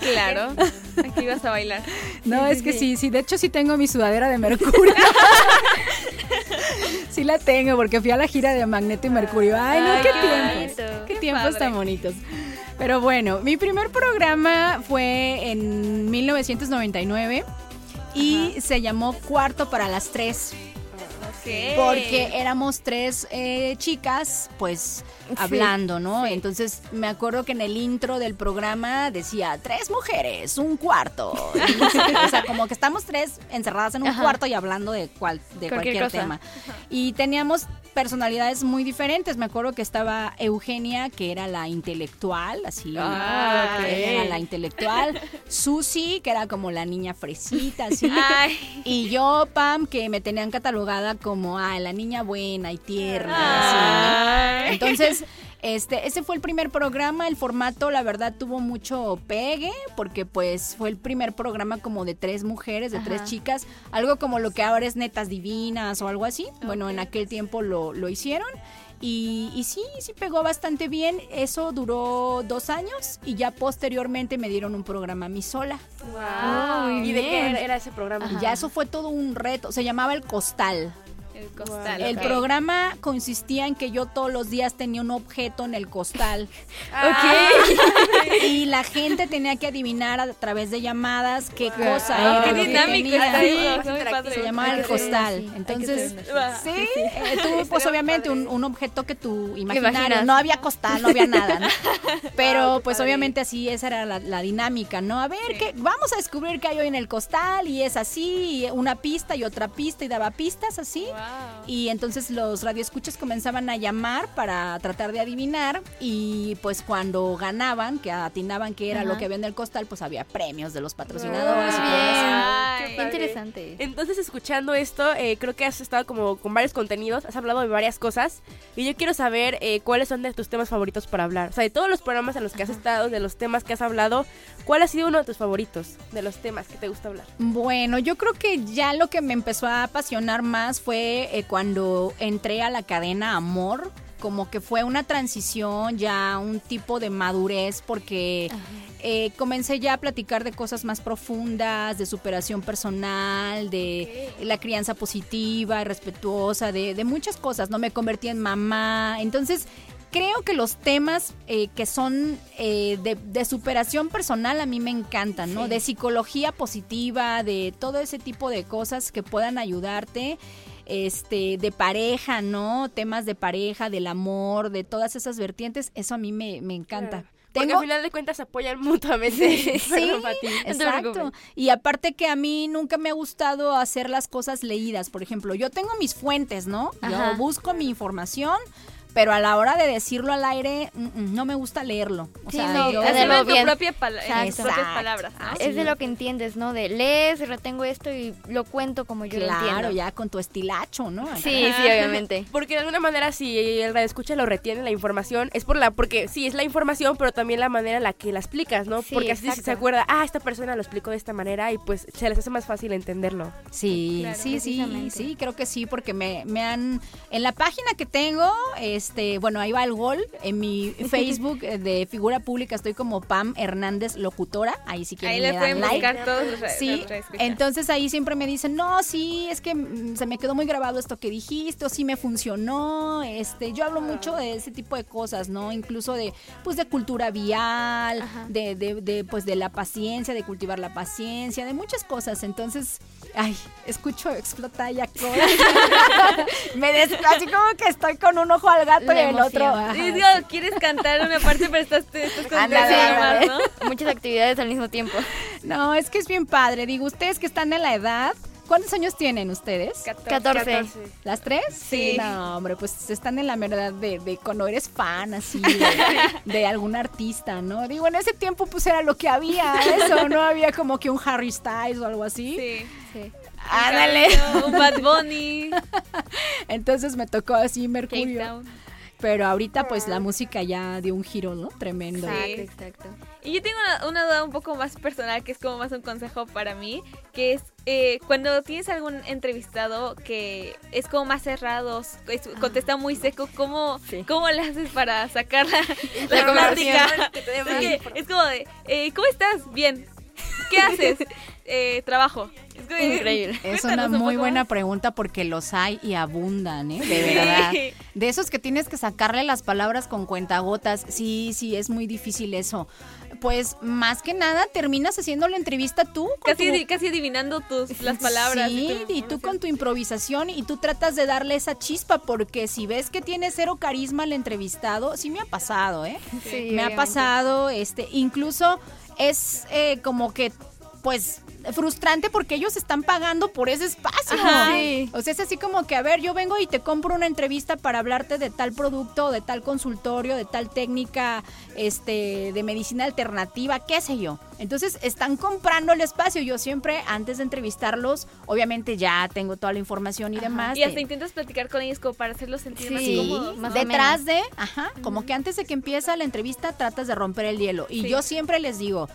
Claro. <laughs> Aquí vas a bailar. No, es que sí, sí, de hecho sí tengo mi sudadera de Mercurio. <laughs> sí la tengo porque fui a la gira de Magneto y Mercurio. Ay, no, Ay, qué qué tiempos. Qué Qué tiempos padre. tan bonitos. Pero bueno, mi primer programa fue en 1999 y se llamó Cuarto para las Tres. Porque éramos tres eh, chicas, pues, hablando, ¿no? Entonces, me acuerdo que en el intro del programa decía, tres mujeres, un cuarto. O sea, como que estamos tres encerradas en un Ajá. cuarto y hablando de, cual, de Cualquier tema. Y teníamos personalidades muy diferentes. Me acuerdo que estaba Eugenia, que era la intelectual, así. Ah, ok. ella era la intelectual. Susi, que era como la niña fresita, así. <laughs> Ay. Y yo, Pam, que me tenían catalogada como, ah, la niña buena y tierna. así, ¿no? Ay. Entonces, este, ese fue el primer programa. El formato, la verdad, tuvo mucho pegue, porque pues fue el primer programa como de tres mujeres, de tres chicas. Algo como lo que ahora es Netas Divinas o algo así. Bueno, en aquel tiempo lo, lo hicieron. Y, y sí, sí pegó bastante bien. Eso duró dos años y ya posteriormente me dieron un programa a mí sola. ¿Y de qué era, era ese programa? Y ya eso fue todo un reto. Se llamaba El Costal. El costal. El ok. programa consistía en que yo todos los días tenía un objeto en el costal. Ah, Y la gente tenía que adivinar a través de llamadas qué cosa Ah, era qué dinámico Sí, se llamaba el costal. sí. Entonces, una. sí, eh, tú pues obviamente un, un objeto que tú imaginario. imaginas. No había costal, no había nada, ¿no? <laughs> Pero pues padre. obviamente así esa era la, la dinámica, ¿no? A ver, que vamos a descubrir qué hay hoy en el costal y es así, y una pista y otra pista y daba pistas así. Y entonces los radioescuchas comenzaban a llamar para tratar de adivinar y pues cuando ganaban, que atinaban que era lo que había en el costal, pues había premios de los patrocinadores y todo eso. Ay, Qué interesante. Entonces, escuchando esto, eh, creo que has estado como con varios contenidos, has hablado de varias cosas y yo quiero saber eh, cuáles son de tus temas favoritos para hablar. O sea, de todos los programas en los que has estado, de los temas que has hablado, ¿cuál ha sido uno de tus favoritos de los temas que te gusta hablar? Bueno, yo creo que ya lo que me empezó a apasionar más fue eh, cuando entré a la cadena Amor. Como que fue una transición, ya un tipo de madurez, porque eh, comencé ya a platicar de cosas más profundas, de superación personal, de la crianza positiva, y respetuosa, de, de muchas cosas, ¿no? Me convertí en mamá. Entonces, creo que los temas eh, que son eh, de, de superación personal a mí me encantan, ¿no? De psicología positiva, de todo ese tipo de cosas que puedan ayudarte. Este, de pareja, ¿no? Temas de pareja, del amor, de todas esas vertientes, eso a mí me, me encanta. Porque Tengo- al final de cuentas se apoyan <laughs> mutuamente. Sí, <laughs> Perdón, Pati. exacto. Y aparte que a mí nunca me ha gustado hacer las cosas leídas. Por ejemplo, yo tengo mis fuentes, ¿no? Ajá. Yo busco mi información, pero a la hora de decirlo al aire, mm, mm, no me gusta leerlo. O Sí, sea, no, yo- hacerlo Hacerlo en tu bien. propia pala- en tus Exacto. propias palabras. ¿no? Ah, Es sí. de lo que entiendes, ¿no? De lees, retengo esto y lo cuento como yo lo Claro, entiendo. ya con tu estilacho, ¿no? Sí, sí, obviamente. <laughs> Porque de alguna manera si el radio escucha lo retiene la información, es por la, porque sí, es la información, pero también la manera en la que la explicas, ¿no? Sí, porque así se acuerda, ah, esta persona lo explicó de esta manera y pues se les hace más fácil entenderlo. Sí, Claro, sí, sí, sí, creo que sí, porque me, me han, en la página que tengo, este, bueno, ahí va el gol, en mi <laughs> Facebook eh, de figura pública estoy como Pam Hernández Locutora, ahí sí quieren Ahí le le dan pueden like. buscar todos los Sí, los entonces ahí siempre me dicen, no, sí, es que mm, se me quedó muy grabado esto que dijiste, o sí me funcionó, este, yo hablo mucho de ese tipo de cosas, ¿no? Incluso de, pues, de cultura vial, de, de, de, pues, de la paciencia, de cultivar la paciencia, de muchas cosas, entonces, ay, escucho, explota ya <laughs> me des, así como que estoy con un ojo al gato La y el otro, emoción. Sí, digo, quieres cantar una parte, pero estás, estás con más, ¿no? Muchas actividades al mismo tiempo. No, es que es bien padre, digo, ustedes que están en la edad, ¿cuántos años tienen ustedes? 14. ¿Las tres? Sí. No, hombre, pues están en la verdad de, de cuando eres fan, así, de, <laughs> de algún artista, ¿no? Digo, en ese tiempo pues era lo que había, eso, no había como que un Harry Styles o algo así. Sí. Sí. Ándale. Un Bad Bunny. <laughs> Entonces me tocó así Mercurio. Pero ahorita pues la música ya dio un giro, ¿no? Tremendo. Exacto, exacto. Y yo tengo una, una duda un poco más personal, que es como más un consejo para mí, que es eh, cuando tienes algún entrevistado que es como más cerrado, es- contesta muy seco, ¿cómo, Sí. ¿cómo le haces para sacar la, <laughs> La la plática? que información. es como de, eh, ¿cómo estás? Bien. ¿Qué haces? <laughs> Eh, trabajo. Increíble. <laughs> Es una un muy buena pregunta porque los hay y abundan, ¿eh? De Sí. verdad. <laughs> De esos que tienes que sacarle las palabras con cuentagotas. Sí, sí, es muy difícil eso. Pues más que nada terminas haciendo la entrevista tú. con Casi, tu- casi adivinando tus las palabras. Sí, tu y tú con tu improvisación y tú tratas de darle esa chispa porque si ves que tiene cero carisma el entrevistado, sí me ha pasado, ¿eh? Sí, me ha pasado, este, incluso es eh, como que, pues, frustrante porque ellos están pagando por ese espacio. Sí. O sea, es así como que, a ver, yo vengo y te compro una entrevista para hablarte de tal producto, de tal consultorio, de tal técnica, este, de medicina alternativa, qué sé yo. Entonces, están comprando el espacio. Yo siempre, antes de entrevistarlos, obviamente ya tengo toda la información y demás. Y hasta de- intentas platicar con ellos como para hacerlos sentir más cómodos. más detrás de, ajá, como que antes de que empieza la entrevista tratas de romper el hielo. Y Sí. yo siempre les digo,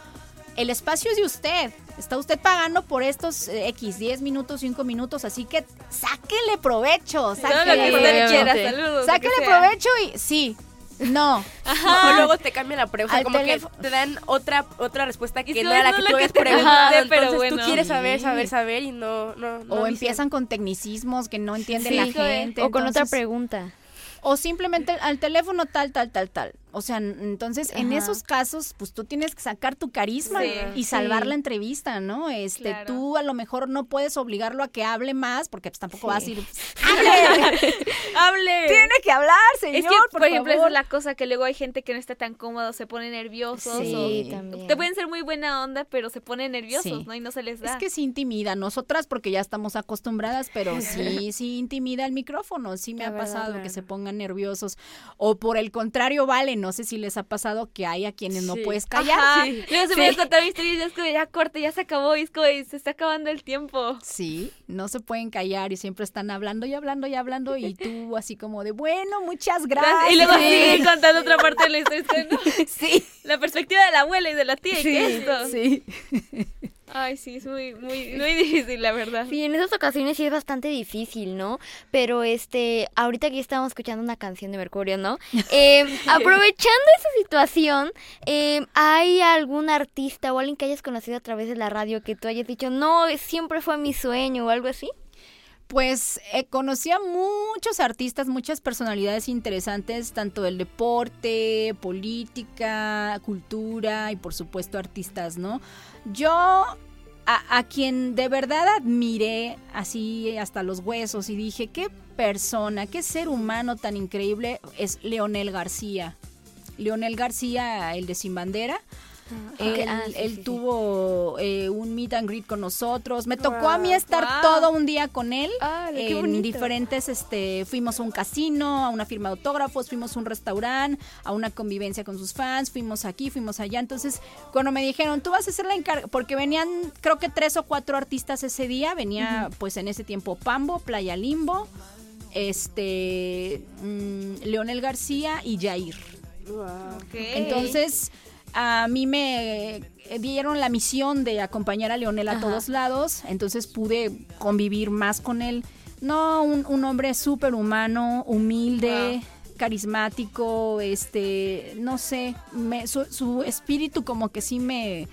el espacio es de usted. Está usted pagando por estos eh, X, 10 minutos, 5 minutos, así que sáquele provecho, sáquele, quiera, saludos. sáquele provecho y sí, no. <laughs> O luego te cambian la pregunta, Al como teléfono. que te dan otra otra respuesta que no no era la es que tú habías preguntado. pero Entonces bueno. tú quieres saber, saber, saber y no, no, no o dicen. empiezan con tecnicismos que no entiende Sí, la gente. o con otra pregunta. O simplemente al teléfono tal, tal, tal, tal. O sea, entonces en esos casos, pues tú tienes que sacar tu carisma Sí. y salvar Sí. la entrevista, ¿no? Este, Claro. tú a lo mejor no puedes obligarlo a que hable más, porque pues tampoco vas a ir. <laughs> ¡Hable! Tiene que hablar, señor. Es que, por, por ejemplo, esa es la cosa que luego hay gente que no está tan cómodo, se pone nerviosos. Sí, o también. Te pueden ser muy buena onda, pero se ponen nerviosos, Sí. ¿no? Y no se les da. Es que sí intimida, nosotras porque ya estamos acostumbradas, pero <laughs> sí, sí intimida el micrófono, sí me La ha verdad, pasado que se pongan nerviosos. O por el contrario, vale, no sé si les ha pasado que hay a quienes no puedes callar. Ajá. <laughs> Sí. Luego se Sí. me contar mi historia y ya es como ya corte, ya se acabó y es como y se está acabando el tiempo. Sí, no se pueden callar y siempre están hablando y hablando y hablando y tú así como de, bueno, muchas <laughs> gracias. Y luego sigue contando otra parte de la historia. <laughs> ¿no? Sí, La perspectiva de la abuela y de la tía. ¿y ¿Qué es esto? sí. Ay, sí, es muy, muy, <laughs> muy difícil, la verdad. Sí, en esas ocasiones sí es bastante difícil, ¿no? Pero este, ahorita que estábamos escuchando una canción de Mercurio, ¿no? <laughs> Eh, aprovechando esa situación, eh, ¿hay algún artista o alguien que hayas conocido a través de la radio que tú hayas dicho, no, siempre fue mi sueño o algo así? Pues eh, conocí a muchos artistas, muchas personalidades interesantes, tanto del deporte, política, cultura y por supuesto artistas, ¿no? Yo a, a quien de verdad admiré así hasta los huesos y dije, qué persona, qué ser humano tan increíble es Leonel García. Leonel García, el de Sin Bandera. Él, Ah, sí, él sí, sí. tuvo eh, un meet and greet con nosotros. Me tocó a mí estar todo un día con él. En diferentes, este, fuimos a un casino, a una firma de autógrafos, fuimos a un restaurante, a una convivencia con sus fans, fuimos aquí, fuimos allá. Entonces, cuando me dijeron, tú vas a ser la encargada, porque venían, creo que tres o cuatro artistas ese día, venía pues en ese tiempo Pambo, Playa Limbo, este, mm, Leonel García y Jair. Entonces, a mí me eh, dieron la misión de acompañar a Leonel a Ajá. todos lados, entonces pude convivir más con él. No, un, un hombre súper humano, humilde, carismático, este, no sé, me- su, su espíritu como que sí me...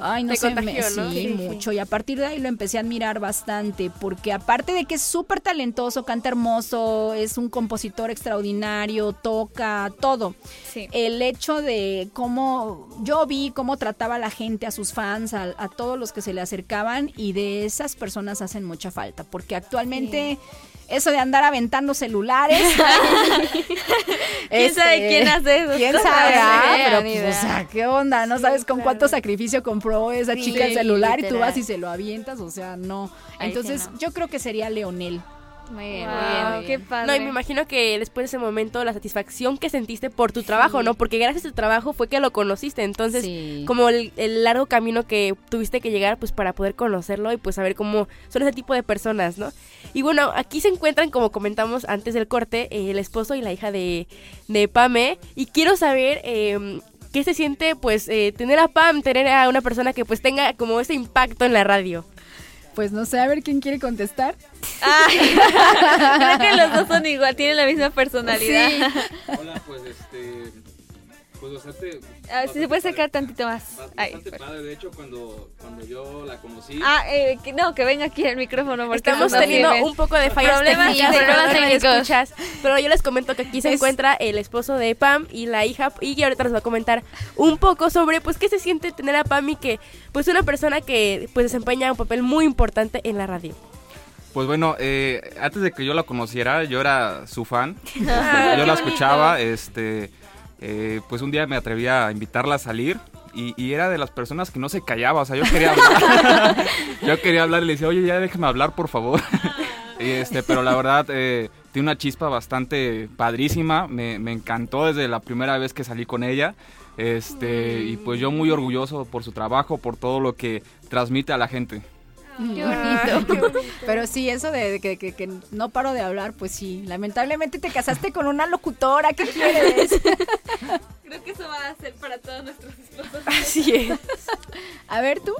Ay, no Te sé, me- ¿no? sí, Sí, sí. mucho. Y a partir de ahí lo empecé a admirar bastante, porque aparte de que es súper talentoso, canta hermoso, es un compositor extraordinario, toca todo Sí. el hecho de cómo yo vi cómo trataba a la gente, a sus fans, a, a todos los que se le acercaban y de esas personas hacen mucha falta, porque actualmente eso de andar aventando celulares. <laughs> <laughs> ¿Quién sabe quién hace eso? ¿Quién sabe? Ah, pero pues, o sea, ¿qué onda? No sabes con cuánto sacrificio compró esa Sí, chica el celular y tú vas y se lo avientas, o sea, no. Sí Entonces, no. yo creo que sería Leonel. Muy bien, Wow, muy bien, muy qué padre. No, y me imagino que después de ese momento la satisfacción que sentiste por tu trabajo, ¿no? Porque gracias a tu trabajo fue que lo conociste. Entonces, Sí. como el, el largo camino que tuviste que llegar, pues para poder conocerlo y pues saber cómo son ese tipo de personas, ¿no? Y bueno, aquí se encuentran, como comentamos antes del corte, eh, el esposo y la hija de, de Pame. Y quiero saber eh, qué se siente, pues, eh, tener a Pam, tener a una persona que pues tenga como ese impacto en la radio. Pues no sé, a ver quién quiere contestar. Ay, <laughs> creo que los dos son igual, tienen la misma personalidad. Hola, pues este. Pues bastante. A ver si se puede sacar tantito más. Ay, Bastante padre, de hecho, cuando, cuando yo la conocí. Ah, eh, que- no, que venga aquí el micrófono porque Estamos no teniendo un poco de fallas Problemas técnicas, problemas técnicos. escuchas, pero yo les comento que aquí se Es- encuentra el esposo de Pam y la hija y ahorita nos va a comentar un poco sobre pues qué se siente tener a Pam y que pues una persona que pues desempeña un papel muy importante en la radio. Pues bueno, eh, antes de que yo la conociera, yo era su fan. <laughs> Ah, yo la bonito. escuchaba, este, eh, pues un día me atreví a invitarla a salir y, y era de las personas que no se callaba, o sea, yo quería hablar. <laughs> yo quería hablar y le decía, oye, ya déjame hablar, por favor. <laughs> y este, pero la verdad, eh, tiene una chispa bastante padrísima, me, me encantó desde la primera vez que salí con ella. Este, y pues yo muy orgulloso por su trabajo, por todo lo que transmite a la gente. Qué bonito. <laughs> Pero sí, eso de que, que- que no paro de hablar, pues sí. Lamentablemente te casaste con una locutora, ¿qué quieres? <laughs> Creo que eso va a ser para todos nuestros esposos. Así es. A ver tú,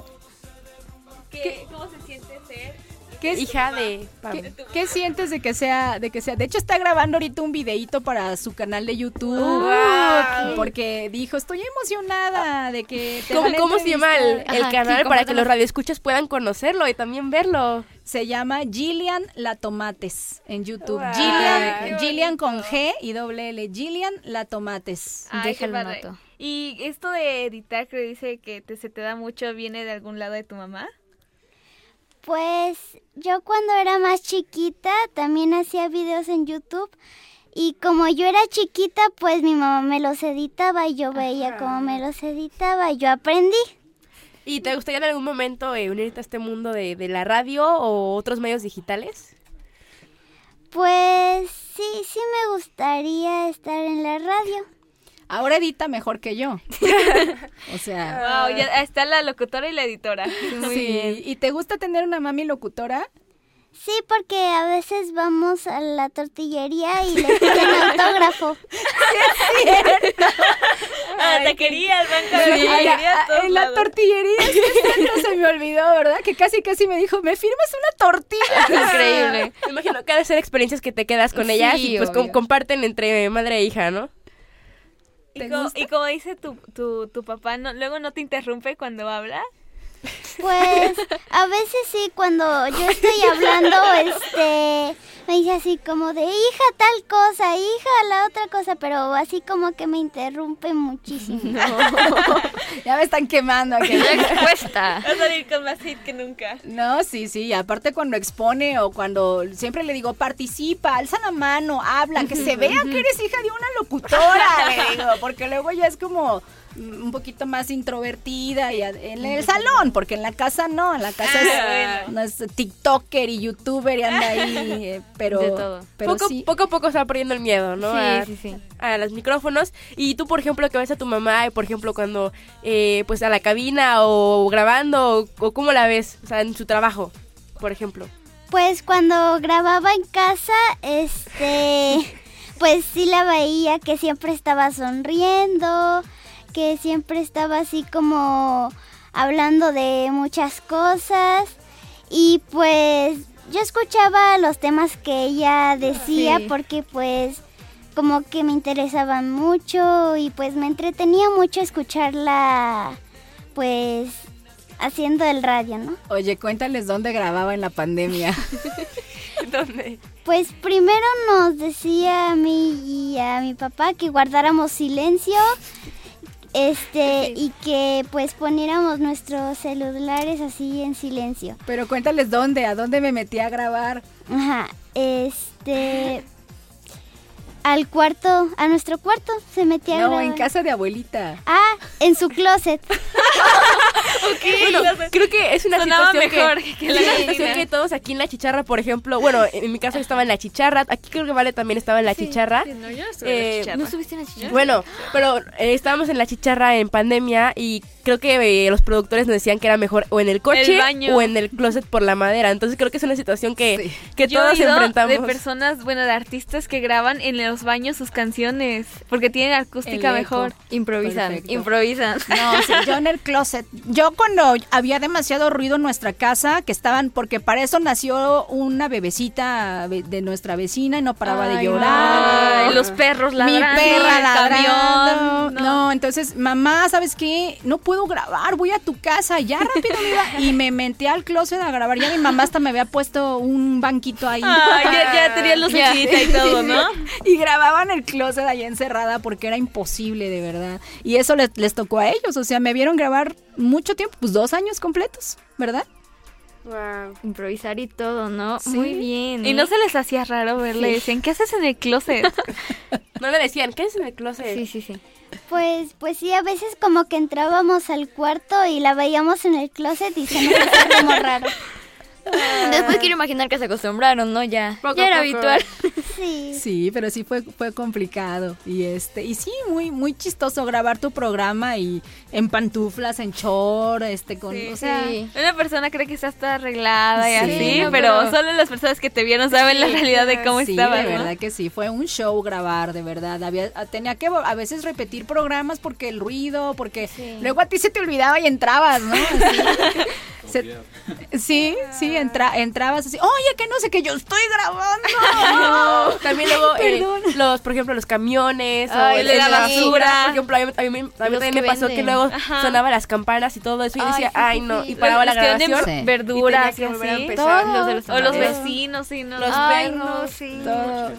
¿Qué, ¿Cómo se siente ser? ¿Qué, es- Hija de qué- qué sientes de que sea, de que sea? De hecho está grabando ahorita un videíto para su canal de YouTube. Wow. Porque dijo, estoy emocionada de que te ¿Cómo, cómo se llama el, entrevistar". el Ajá, canal sí, para que los radioescuchas puedan conocerlo y también verlo? Se llama Gillian La Tomates en YouTube. Wow. Gillian, Gillian con G y doble L. Gillian La Tomates. Ay, Déjalo noto. Y esto de editar que dice que te, se te da mucho, ¿viene de algún lado de tu mamá? Pues yo cuando era más chiquita también hacía videos en YouTube y como yo era chiquita pues mi mamá me los editaba y yo veía cómo me los editaba y yo aprendí. ¿Y te gustaría en algún momento eh, unirte a este mundo de, de la radio o otros medios digitales? Pues sí, sí me gustaría estar en la radio. Ahora edita mejor que yo. <laughs> o sea. Wow, ya está la locutora y la editora. Muy sí. bien. ¿Y te gusta tener una mami locutora? Sí, porque a veces vamos a la tortillería y le piden <laughs> autógrafo. <laughs> Ah, taquería, el banco de Sí, taquería, a- a- todos en la tortillería, es que se me olvidó, ¿verdad? Que casi casi me dijo, ¿me firmas una tortilla? Increíble. Me imagino que ha de ser experiencias que te quedas con Sí, ellas y pues com- comparten entre madre e hija, ¿no? Y ¿Te como, gusta? y como dice tu, tu, tu papá, no, luego no te interrumpe cuando habla. Pues a veces sí, cuando yo estoy hablando, <laughs> este, me dice así como de hija tal cosa, hija la otra cosa, pero así como que me interrumpe muchísimo. <laughs> ya me están quemando aquí. <laughs> Expuesta. Va a salir con más hit que nunca. No, sí, sí, aparte cuando expone o cuando siempre le digo, participa, alza la mano, habla, que se vea que eres hija de una locutora, le digo, porque luego ya es como un poquito más introvertida y a- en el salón, porque en la casa no, en la casa es, Ah, no es TikToker y YouTuber y anda ahí, <laughs> eh, pero, De todo. pero poco, sí. poco a poco se va perdiendo el miedo, ¿no? a, Sí, sí, sí. a los micrófonos. Y tú, por ejemplo, que ves a tu mamá, por ejemplo, cuando, eh, pues, a la cabina o grabando, o, o cómo la ves, o sea, en su trabajo, por ejemplo. Pues cuando grababa en casa, este, <laughs> pues sí la veía que siempre estaba sonriendo, que siempre estaba así como hablando de muchas cosas y pues yo escuchaba los temas que ella decía Sí. porque pues como que me interesaban mucho y pues me entretenía mucho escucharla pues haciendo el radio, ¿no? Oye, cuéntales dónde grababa en la pandemia. <laughs> ¿Dónde? Pues primero nos decía a mí y a mi papá que guardáramos silencio, este, y que pues poniéramos nuestros celulares así en silencio. Pero cuéntales dónde, a dónde me metí a grabar. Ajá, este, al cuarto, a nuestro cuarto se metía No, en casa de abuelita. Ah, en su closet. <laughs> Bueno, creo que es una Sonaba situación mejor que, que la situación que todos aquí en la chicharra, por ejemplo, bueno, en mi caso estaba en la chicharra, aquí creo que Vale también estaba en la chicharra. No, yo en la Eh, chicharra. ¿No subiste una chicharra? Bueno, pero eh, estábamos en la chicharra en pandemia y creo que eh, los productores nos decían que era mejor o en el coche El baño. o en el closet por la madera. Entonces creo que es una situación que, que Yo he todos enfrentamos. de personas, bueno, de artistas que graban en los baños sus canciones porque tienen acústica mejor. Improvisan, Perfecto. improvisan. No, sí, yo en el closet. Yo cuando había demasiado ruido en nuestra casa, que estaban, porque para eso nació una bebecita de nuestra vecina y no paraba de llorar. Ay, los perros Mi ladrando, perra el ladrando. camión. No. entonces, mamá, ¿sabes qué? No puedo grabar, voy a tu casa, ya rápido me. <laughs> Y me metí al closet a grabar. Ya mi mamá hasta me había puesto un banquito ahí. Ay, ya, ya tenía <laughs> lucecita y todo, ¿no? <laughs> Y grababan el closet ahí encerrada porque era imposible, de verdad. Y eso les, les tocó a ellos, o sea, me vieron grabar mucho tiempo, pues dos años completos, ¿verdad? Wow. Improvisar y todo, ¿no? Sí. Muy bien. Y ¿eh? no se les hacía raro verle. Decían, ¿qué haces en el closet? No le decían, ¿qué es en el closet? Sí, sí, sí. Pues, pues sí, a veces como que entrábamos al cuarto y la veíamos en el closet y se nos hacía como raro. <laughs> <laughs> Después quiero imaginar que se acostumbraron, ¿no? Ya, Poco ya era poco. habitual. <laughs> Sí. Sí, pero sí fue, fue complicado. Y este, y sí, muy, muy chistoso grabar tu programa y en pantuflas, en short, este, con, Sí, o sea, sí. Una persona cree que está toda arreglada y Sí, así, no, pero, pero- solo las personas que te vieron saben la realidad de cómo sí, estaba. de ¿no? verdad que sí, fue un show grabar, de verdad. Había, tenía que a veces repetir programas porque el ruido, porque luego a ti se te olvidaba y entrabas, ¿no? <laughs> Así. Se- sí, sí, entra, entrabas así, oye, que no sé, que yo estoy grabando. <laughs> También luego, eh, los, por ejemplo, los camiones Ay, o el de la basura. Por ejemplo, a mí, a mí- a mí también me pasó que luego Ajá. sonaban las campanas y todo eso y Ay, decía, sí, ay no, sí. y paraba la Los grabación. Sí. verduras Y y que a empezar. Los de los O los vecinos, sí, ¿no? Los perros. sí. Todo.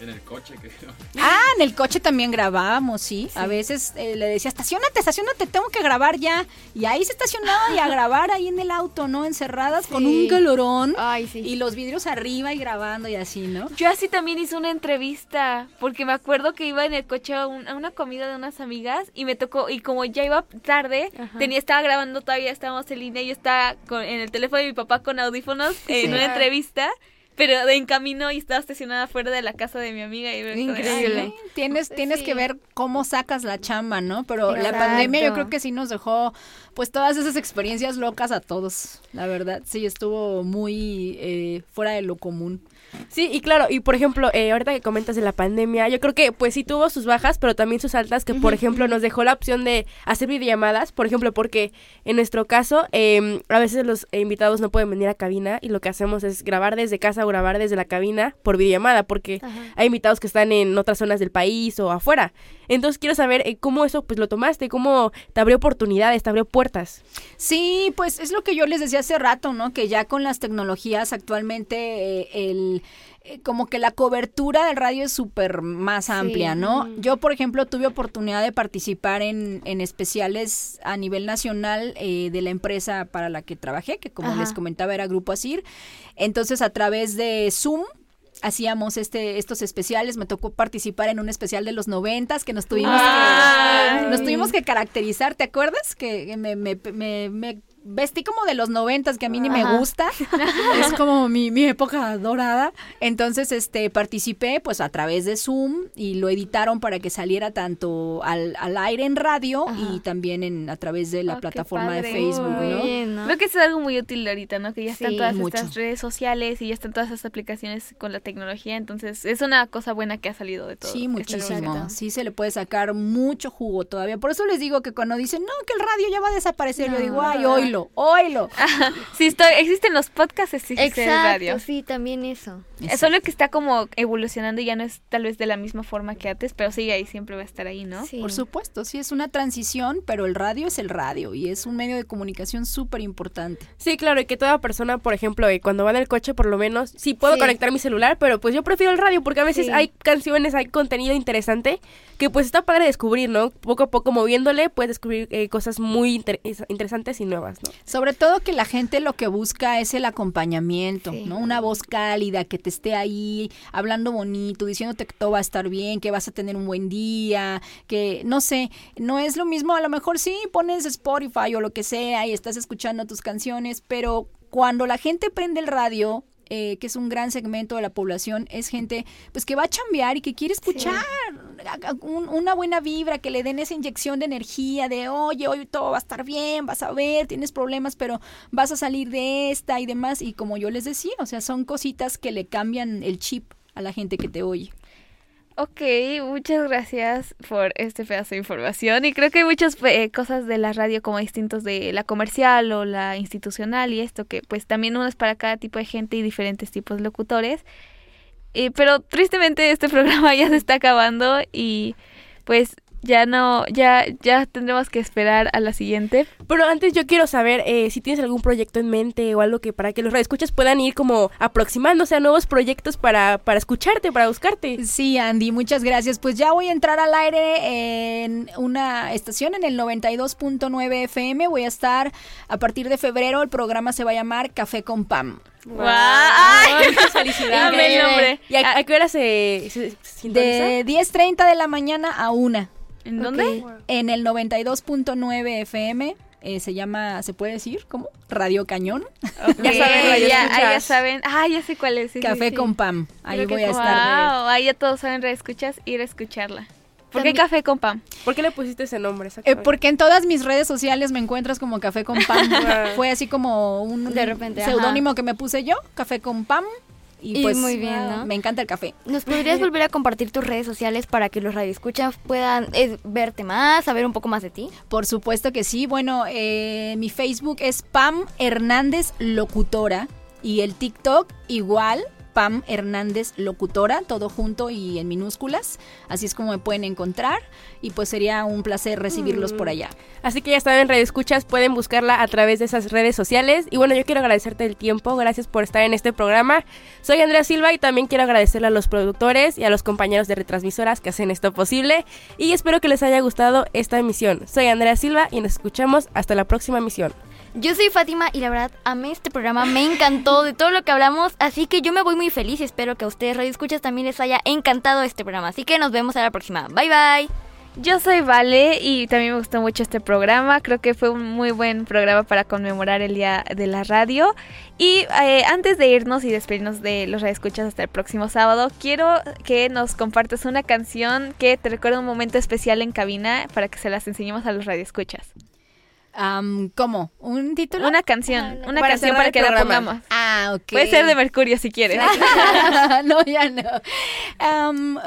En el coche, creo. Ah, en el coche también grabábamos, sí. A veces eh, le decía, estacionate, estacionate, tengo que grabar ya. Y ahí se estacionaba y a <laughs> grabar ahí en el auto, ¿no? Encerradas con un calorón. Ay, sí. Y los vidrios arriba y grabando y así, ¿no? Yo así también hice una entrevista, porque me acuerdo que iba en el coche a, un- a una comida de unas amigas y me tocó, y como ya iba tarde, tenía, estaba grabando todavía, estábamos en línea, y yo estaba con- en el teléfono de mi papá con audífonos en una entrevista, pero de en camino y estaba estacionada fuera de la casa de mi amiga. Y Increíble. "Ay, Sí, Tienes, tienes Sí. que ver cómo sacas la chamba, ¿no? Pero la pandemia yo creo que sí nos dejó pues todas esas experiencias locas a todos, la verdad. Sí, estuvo muy eh, fuera de lo común. Sí, y claro, y por ejemplo, eh, ahorita que comentas de la pandemia, yo creo que pues sí tuvo sus bajas, pero también sus altas, que por ejemplo nos dejó la opción de hacer videollamadas, por ejemplo, porque en nuestro caso, eh, a veces los invitados no pueden venir a cabina y lo que hacemos es grabar desde casa o grabar desde la cabina por videollamada, porque hay invitados que están en otras zonas del país o afuera. Entonces quiero saber eh, cómo eso pues lo tomaste, cómo te abrió oportunidades, te abrió puertas. Sí, pues es lo que yo les decía hace rato, ¿no? Que ya con las tecnologías actualmente eh, el eh, como que la cobertura del radio es súper más amplia, ¿no? Yo, por ejemplo, tuve oportunidad de participar en, en especiales a nivel nacional eh, de la empresa para la que trabajé, que como Ajá. les comentaba era Grupo Asir. Entonces, a través de Zoom hacíamos este estos especiales, me tocó participar en un especial de los noventas que nos tuvimos que nos tuvimos que caracterizar, ¿te acuerdas? Que me, me, me, me vestí como de los noventas, que a mí ni me gusta, <laughs> es como mi, mi época dorada, entonces este participé pues a través de Zoom y lo editaron para que saliera tanto al, al aire en radio y también en a través de la Oh, qué plataforma de. Facebook, Muy ¿no? bien, ¿no? Creo que es algo muy útil ahorita, ¿no? Que ya están Sí, todas mucho. estas redes sociales y ya están todas estas aplicaciones con la tecnología, entonces es una cosa buena que ha salido de todo. Sí, este muchísimo. Sí, se le puede sacar mucho jugo todavía. Por eso les digo que cuando dicen, no, que el radio ya va a desaparecer, yo digo, ay, oílo, oílo. <laughs> Sí, estoy, existen los podcasts, existe Exacto, el radio. sí, también eso. Es Solo que está como evolucionando y ya no es tal vez de la misma forma que antes, pero sigue ahí, siempre va a estar ahí, ¿no? Sí. Por supuesto, sí, es una transición, pero el radio es el radio y es un medio de comunicación súper importante. Sí, claro, y que toda persona, por ejemplo, eh, cuando va en el coche, por lo menos, sí puedo Sí. conectar mi celular, pero pues yo prefiero el radio porque a veces Sí. hay canciones, hay contenido interesante que pues está padre descubrir, ¿no? Poco a poco moviéndole puedes descubrir eh, cosas muy inter- interesantes y nuevas, ¿no? Sobre todo que la gente lo que busca es el acompañamiento, Sí. ¿no? Una voz cálida que te esté ahí hablando bonito, diciéndote que todo va a estar bien, que vas a tener un buen día, que no sé, no es lo mismo, a lo mejor sí pones Spotify o lo que sea y estás escuchando tus canciones, pero cuando la gente prende el radio, eh, que es un gran segmento de la población, es gente pues que va a chambear y que quiere escuchar un- una buena vibra, que le den esa inyección de energía de, oye, hoy todo va a estar bien, vas a ver, tienes problemas, pero vas a salir de esta y demás. Y como yo les decía, o sea, son cositas que le cambian el chip a la gente que te oye. Ok, muchas gracias por este pedazo de información. Y creo que hay muchas eh, cosas de la radio como distintos de la comercial o la institucional y esto que pues también uno es para cada tipo de gente y diferentes tipos de locutores. Eh, pero tristemente este <laughs> programa ya se está acabando y pues ya no, ya, ya tendremos que esperar a la siguiente. Pero antes yo quiero saber eh, si tienes algún proyecto en mente o algo que para que los radioescuchas puedan ir como aproximándose a nuevos proyectos para, para escucharte, para buscarte. Sí, Andy, muchas gracias. Pues ya voy a entrar al aire en una estación en el 92.9 FM. Voy a estar a partir de febrero. El programa se va a llamar Café con Pam. ¡Guau! ¡Ay! <laughs> Felicidades. Dame el nombre. ¿Y a, a qué hora se, se sintoniza? De 10.30 de la mañana a 1 ¿En dónde? en el 92.9 FM. eh, se llama, ¿se puede decir? ¿Cómo? Radio Cañón. <laughs> Ya saben, radio ya, ah, ya saben. Ah, ya sé cuál es. sí, Café sí. con Pam. Ahí Creo que voy a sí. estar. Wow, ahí ya todos saben escuchas ir a escucharla. ¿Por qué café con Pam? ¿Por qué le pusiste ese nombre? Eh, exactamente? porque en todas mis redes sociales me encuentras como Café con <laughs> Pam. Fue así como un De repente, seudónimo que me puse yo, Café con Pam. Y, Y pues muy bien, ¿no? me encanta el café. ¿Nos podrías <laughs> volver a compartir tus redes sociales para que los radioescuchas puedan eh, verte más, saber un poco más de ti? Por supuesto que sí. Bueno, eh, mi Facebook es Pam Hernández Locutora y el TikTok igual. Pam Hernández Locutora, todo junto y en minúsculas. Así es como me pueden encontrar. Y pues sería un placer recibirlos por allá. Así que ya saben, Radio Escuchas, pueden buscarla a través de esas redes sociales. Y bueno, yo quiero agradecerte el tiempo, gracias por estar en este programa. Soy Andrea Silva y también quiero agradecerle a los productores y a los compañeros de retransmisoras que hacen esto posible. Y espero que les haya gustado esta emisión. Soy Andrea Silva y nos escuchamos hasta la próxima emisión. Yo soy Fátima y la verdad amé este programa, me encantó de todo lo que hablamos, así que yo me voy muy feliz y espero que a ustedes radioescuchas también les haya encantado este programa. Así que nos vemos a la próxima. Bye bye. Yo soy Vale y también me gustó mucho este programa. Creo que fue un muy buen programa para conmemorar el Día de la Radio. Y eh, antes de irnos y despedirnos de los radioescuchas hasta el próximo sábado, quiero que nos compartas una canción que te recuerda un momento especial en cabina para que se las enseñemos a los radioescuchas. Am, ¿Cómo? ¿Un título? Una canción, una Para canción para que la programa. pongamos. Ah, ok. Puede ser de Mercurio si quieres. <laughs> no, ya no. Am,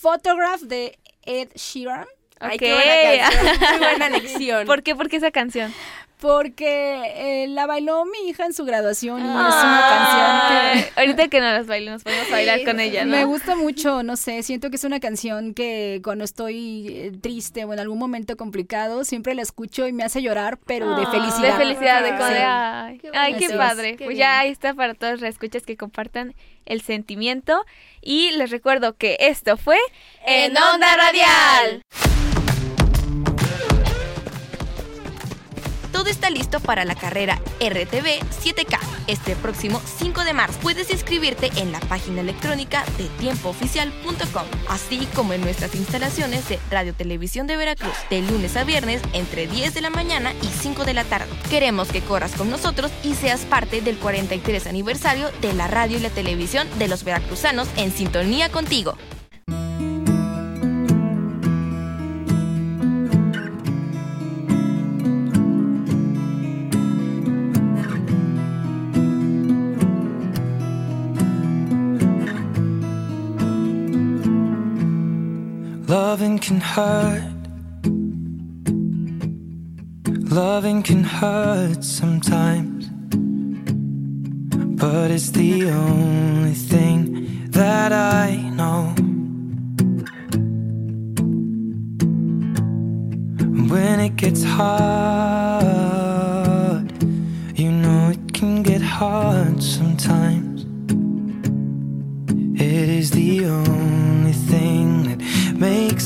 Photograph de Ed Sheeran. Ay, Ok. qué buena canción. Muy buena <laughs> lección. ¿Por qué? ¿Por qué esa canción? Porque eh, la bailó mi hija en su graduación y es Ay, una canción que... Ahorita que no las baile, nos podemos bailar con ella, ¿no? Me gusta mucho, no sé, siento que es una canción que cuando estoy eh, triste o en algún momento complicado, siempre la escucho y me hace llorar, pero de Ah, felicidad. De felicidad, de Sí. ay, Qué ay, es. padre. Qué pues ya ahí está para todos los escuchas que compartan el sentimiento. Y les recuerdo que esto fue En Onda Radial. Todo está listo para la carrera RTV 7K este próximo 5 de marzo. Puedes inscribirte en la página electrónica de tiempooficial.com, así como en nuestras instalaciones de Radio Televisión de Veracruz, de lunes a viernes entre 10 de la mañana y 5 de la tarde. Queremos que corras con nosotros y seas parte del 43 aniversario de la radio y la televisión de los veracruzanos en sintonía contigo. Loving can hurt. Loving can hurt sometimes. But it's the only thing that I know. When it gets hard, you know it can get hard sometimes.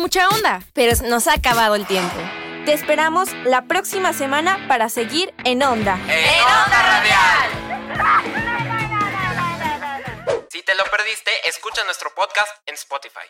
mucha onda. Pero nos ha acabado el tiempo. Te esperamos la próxima semana para seguir en Onda. En Onda Radial. Si te lo perdiste, escucha nuestro podcast en Spotify.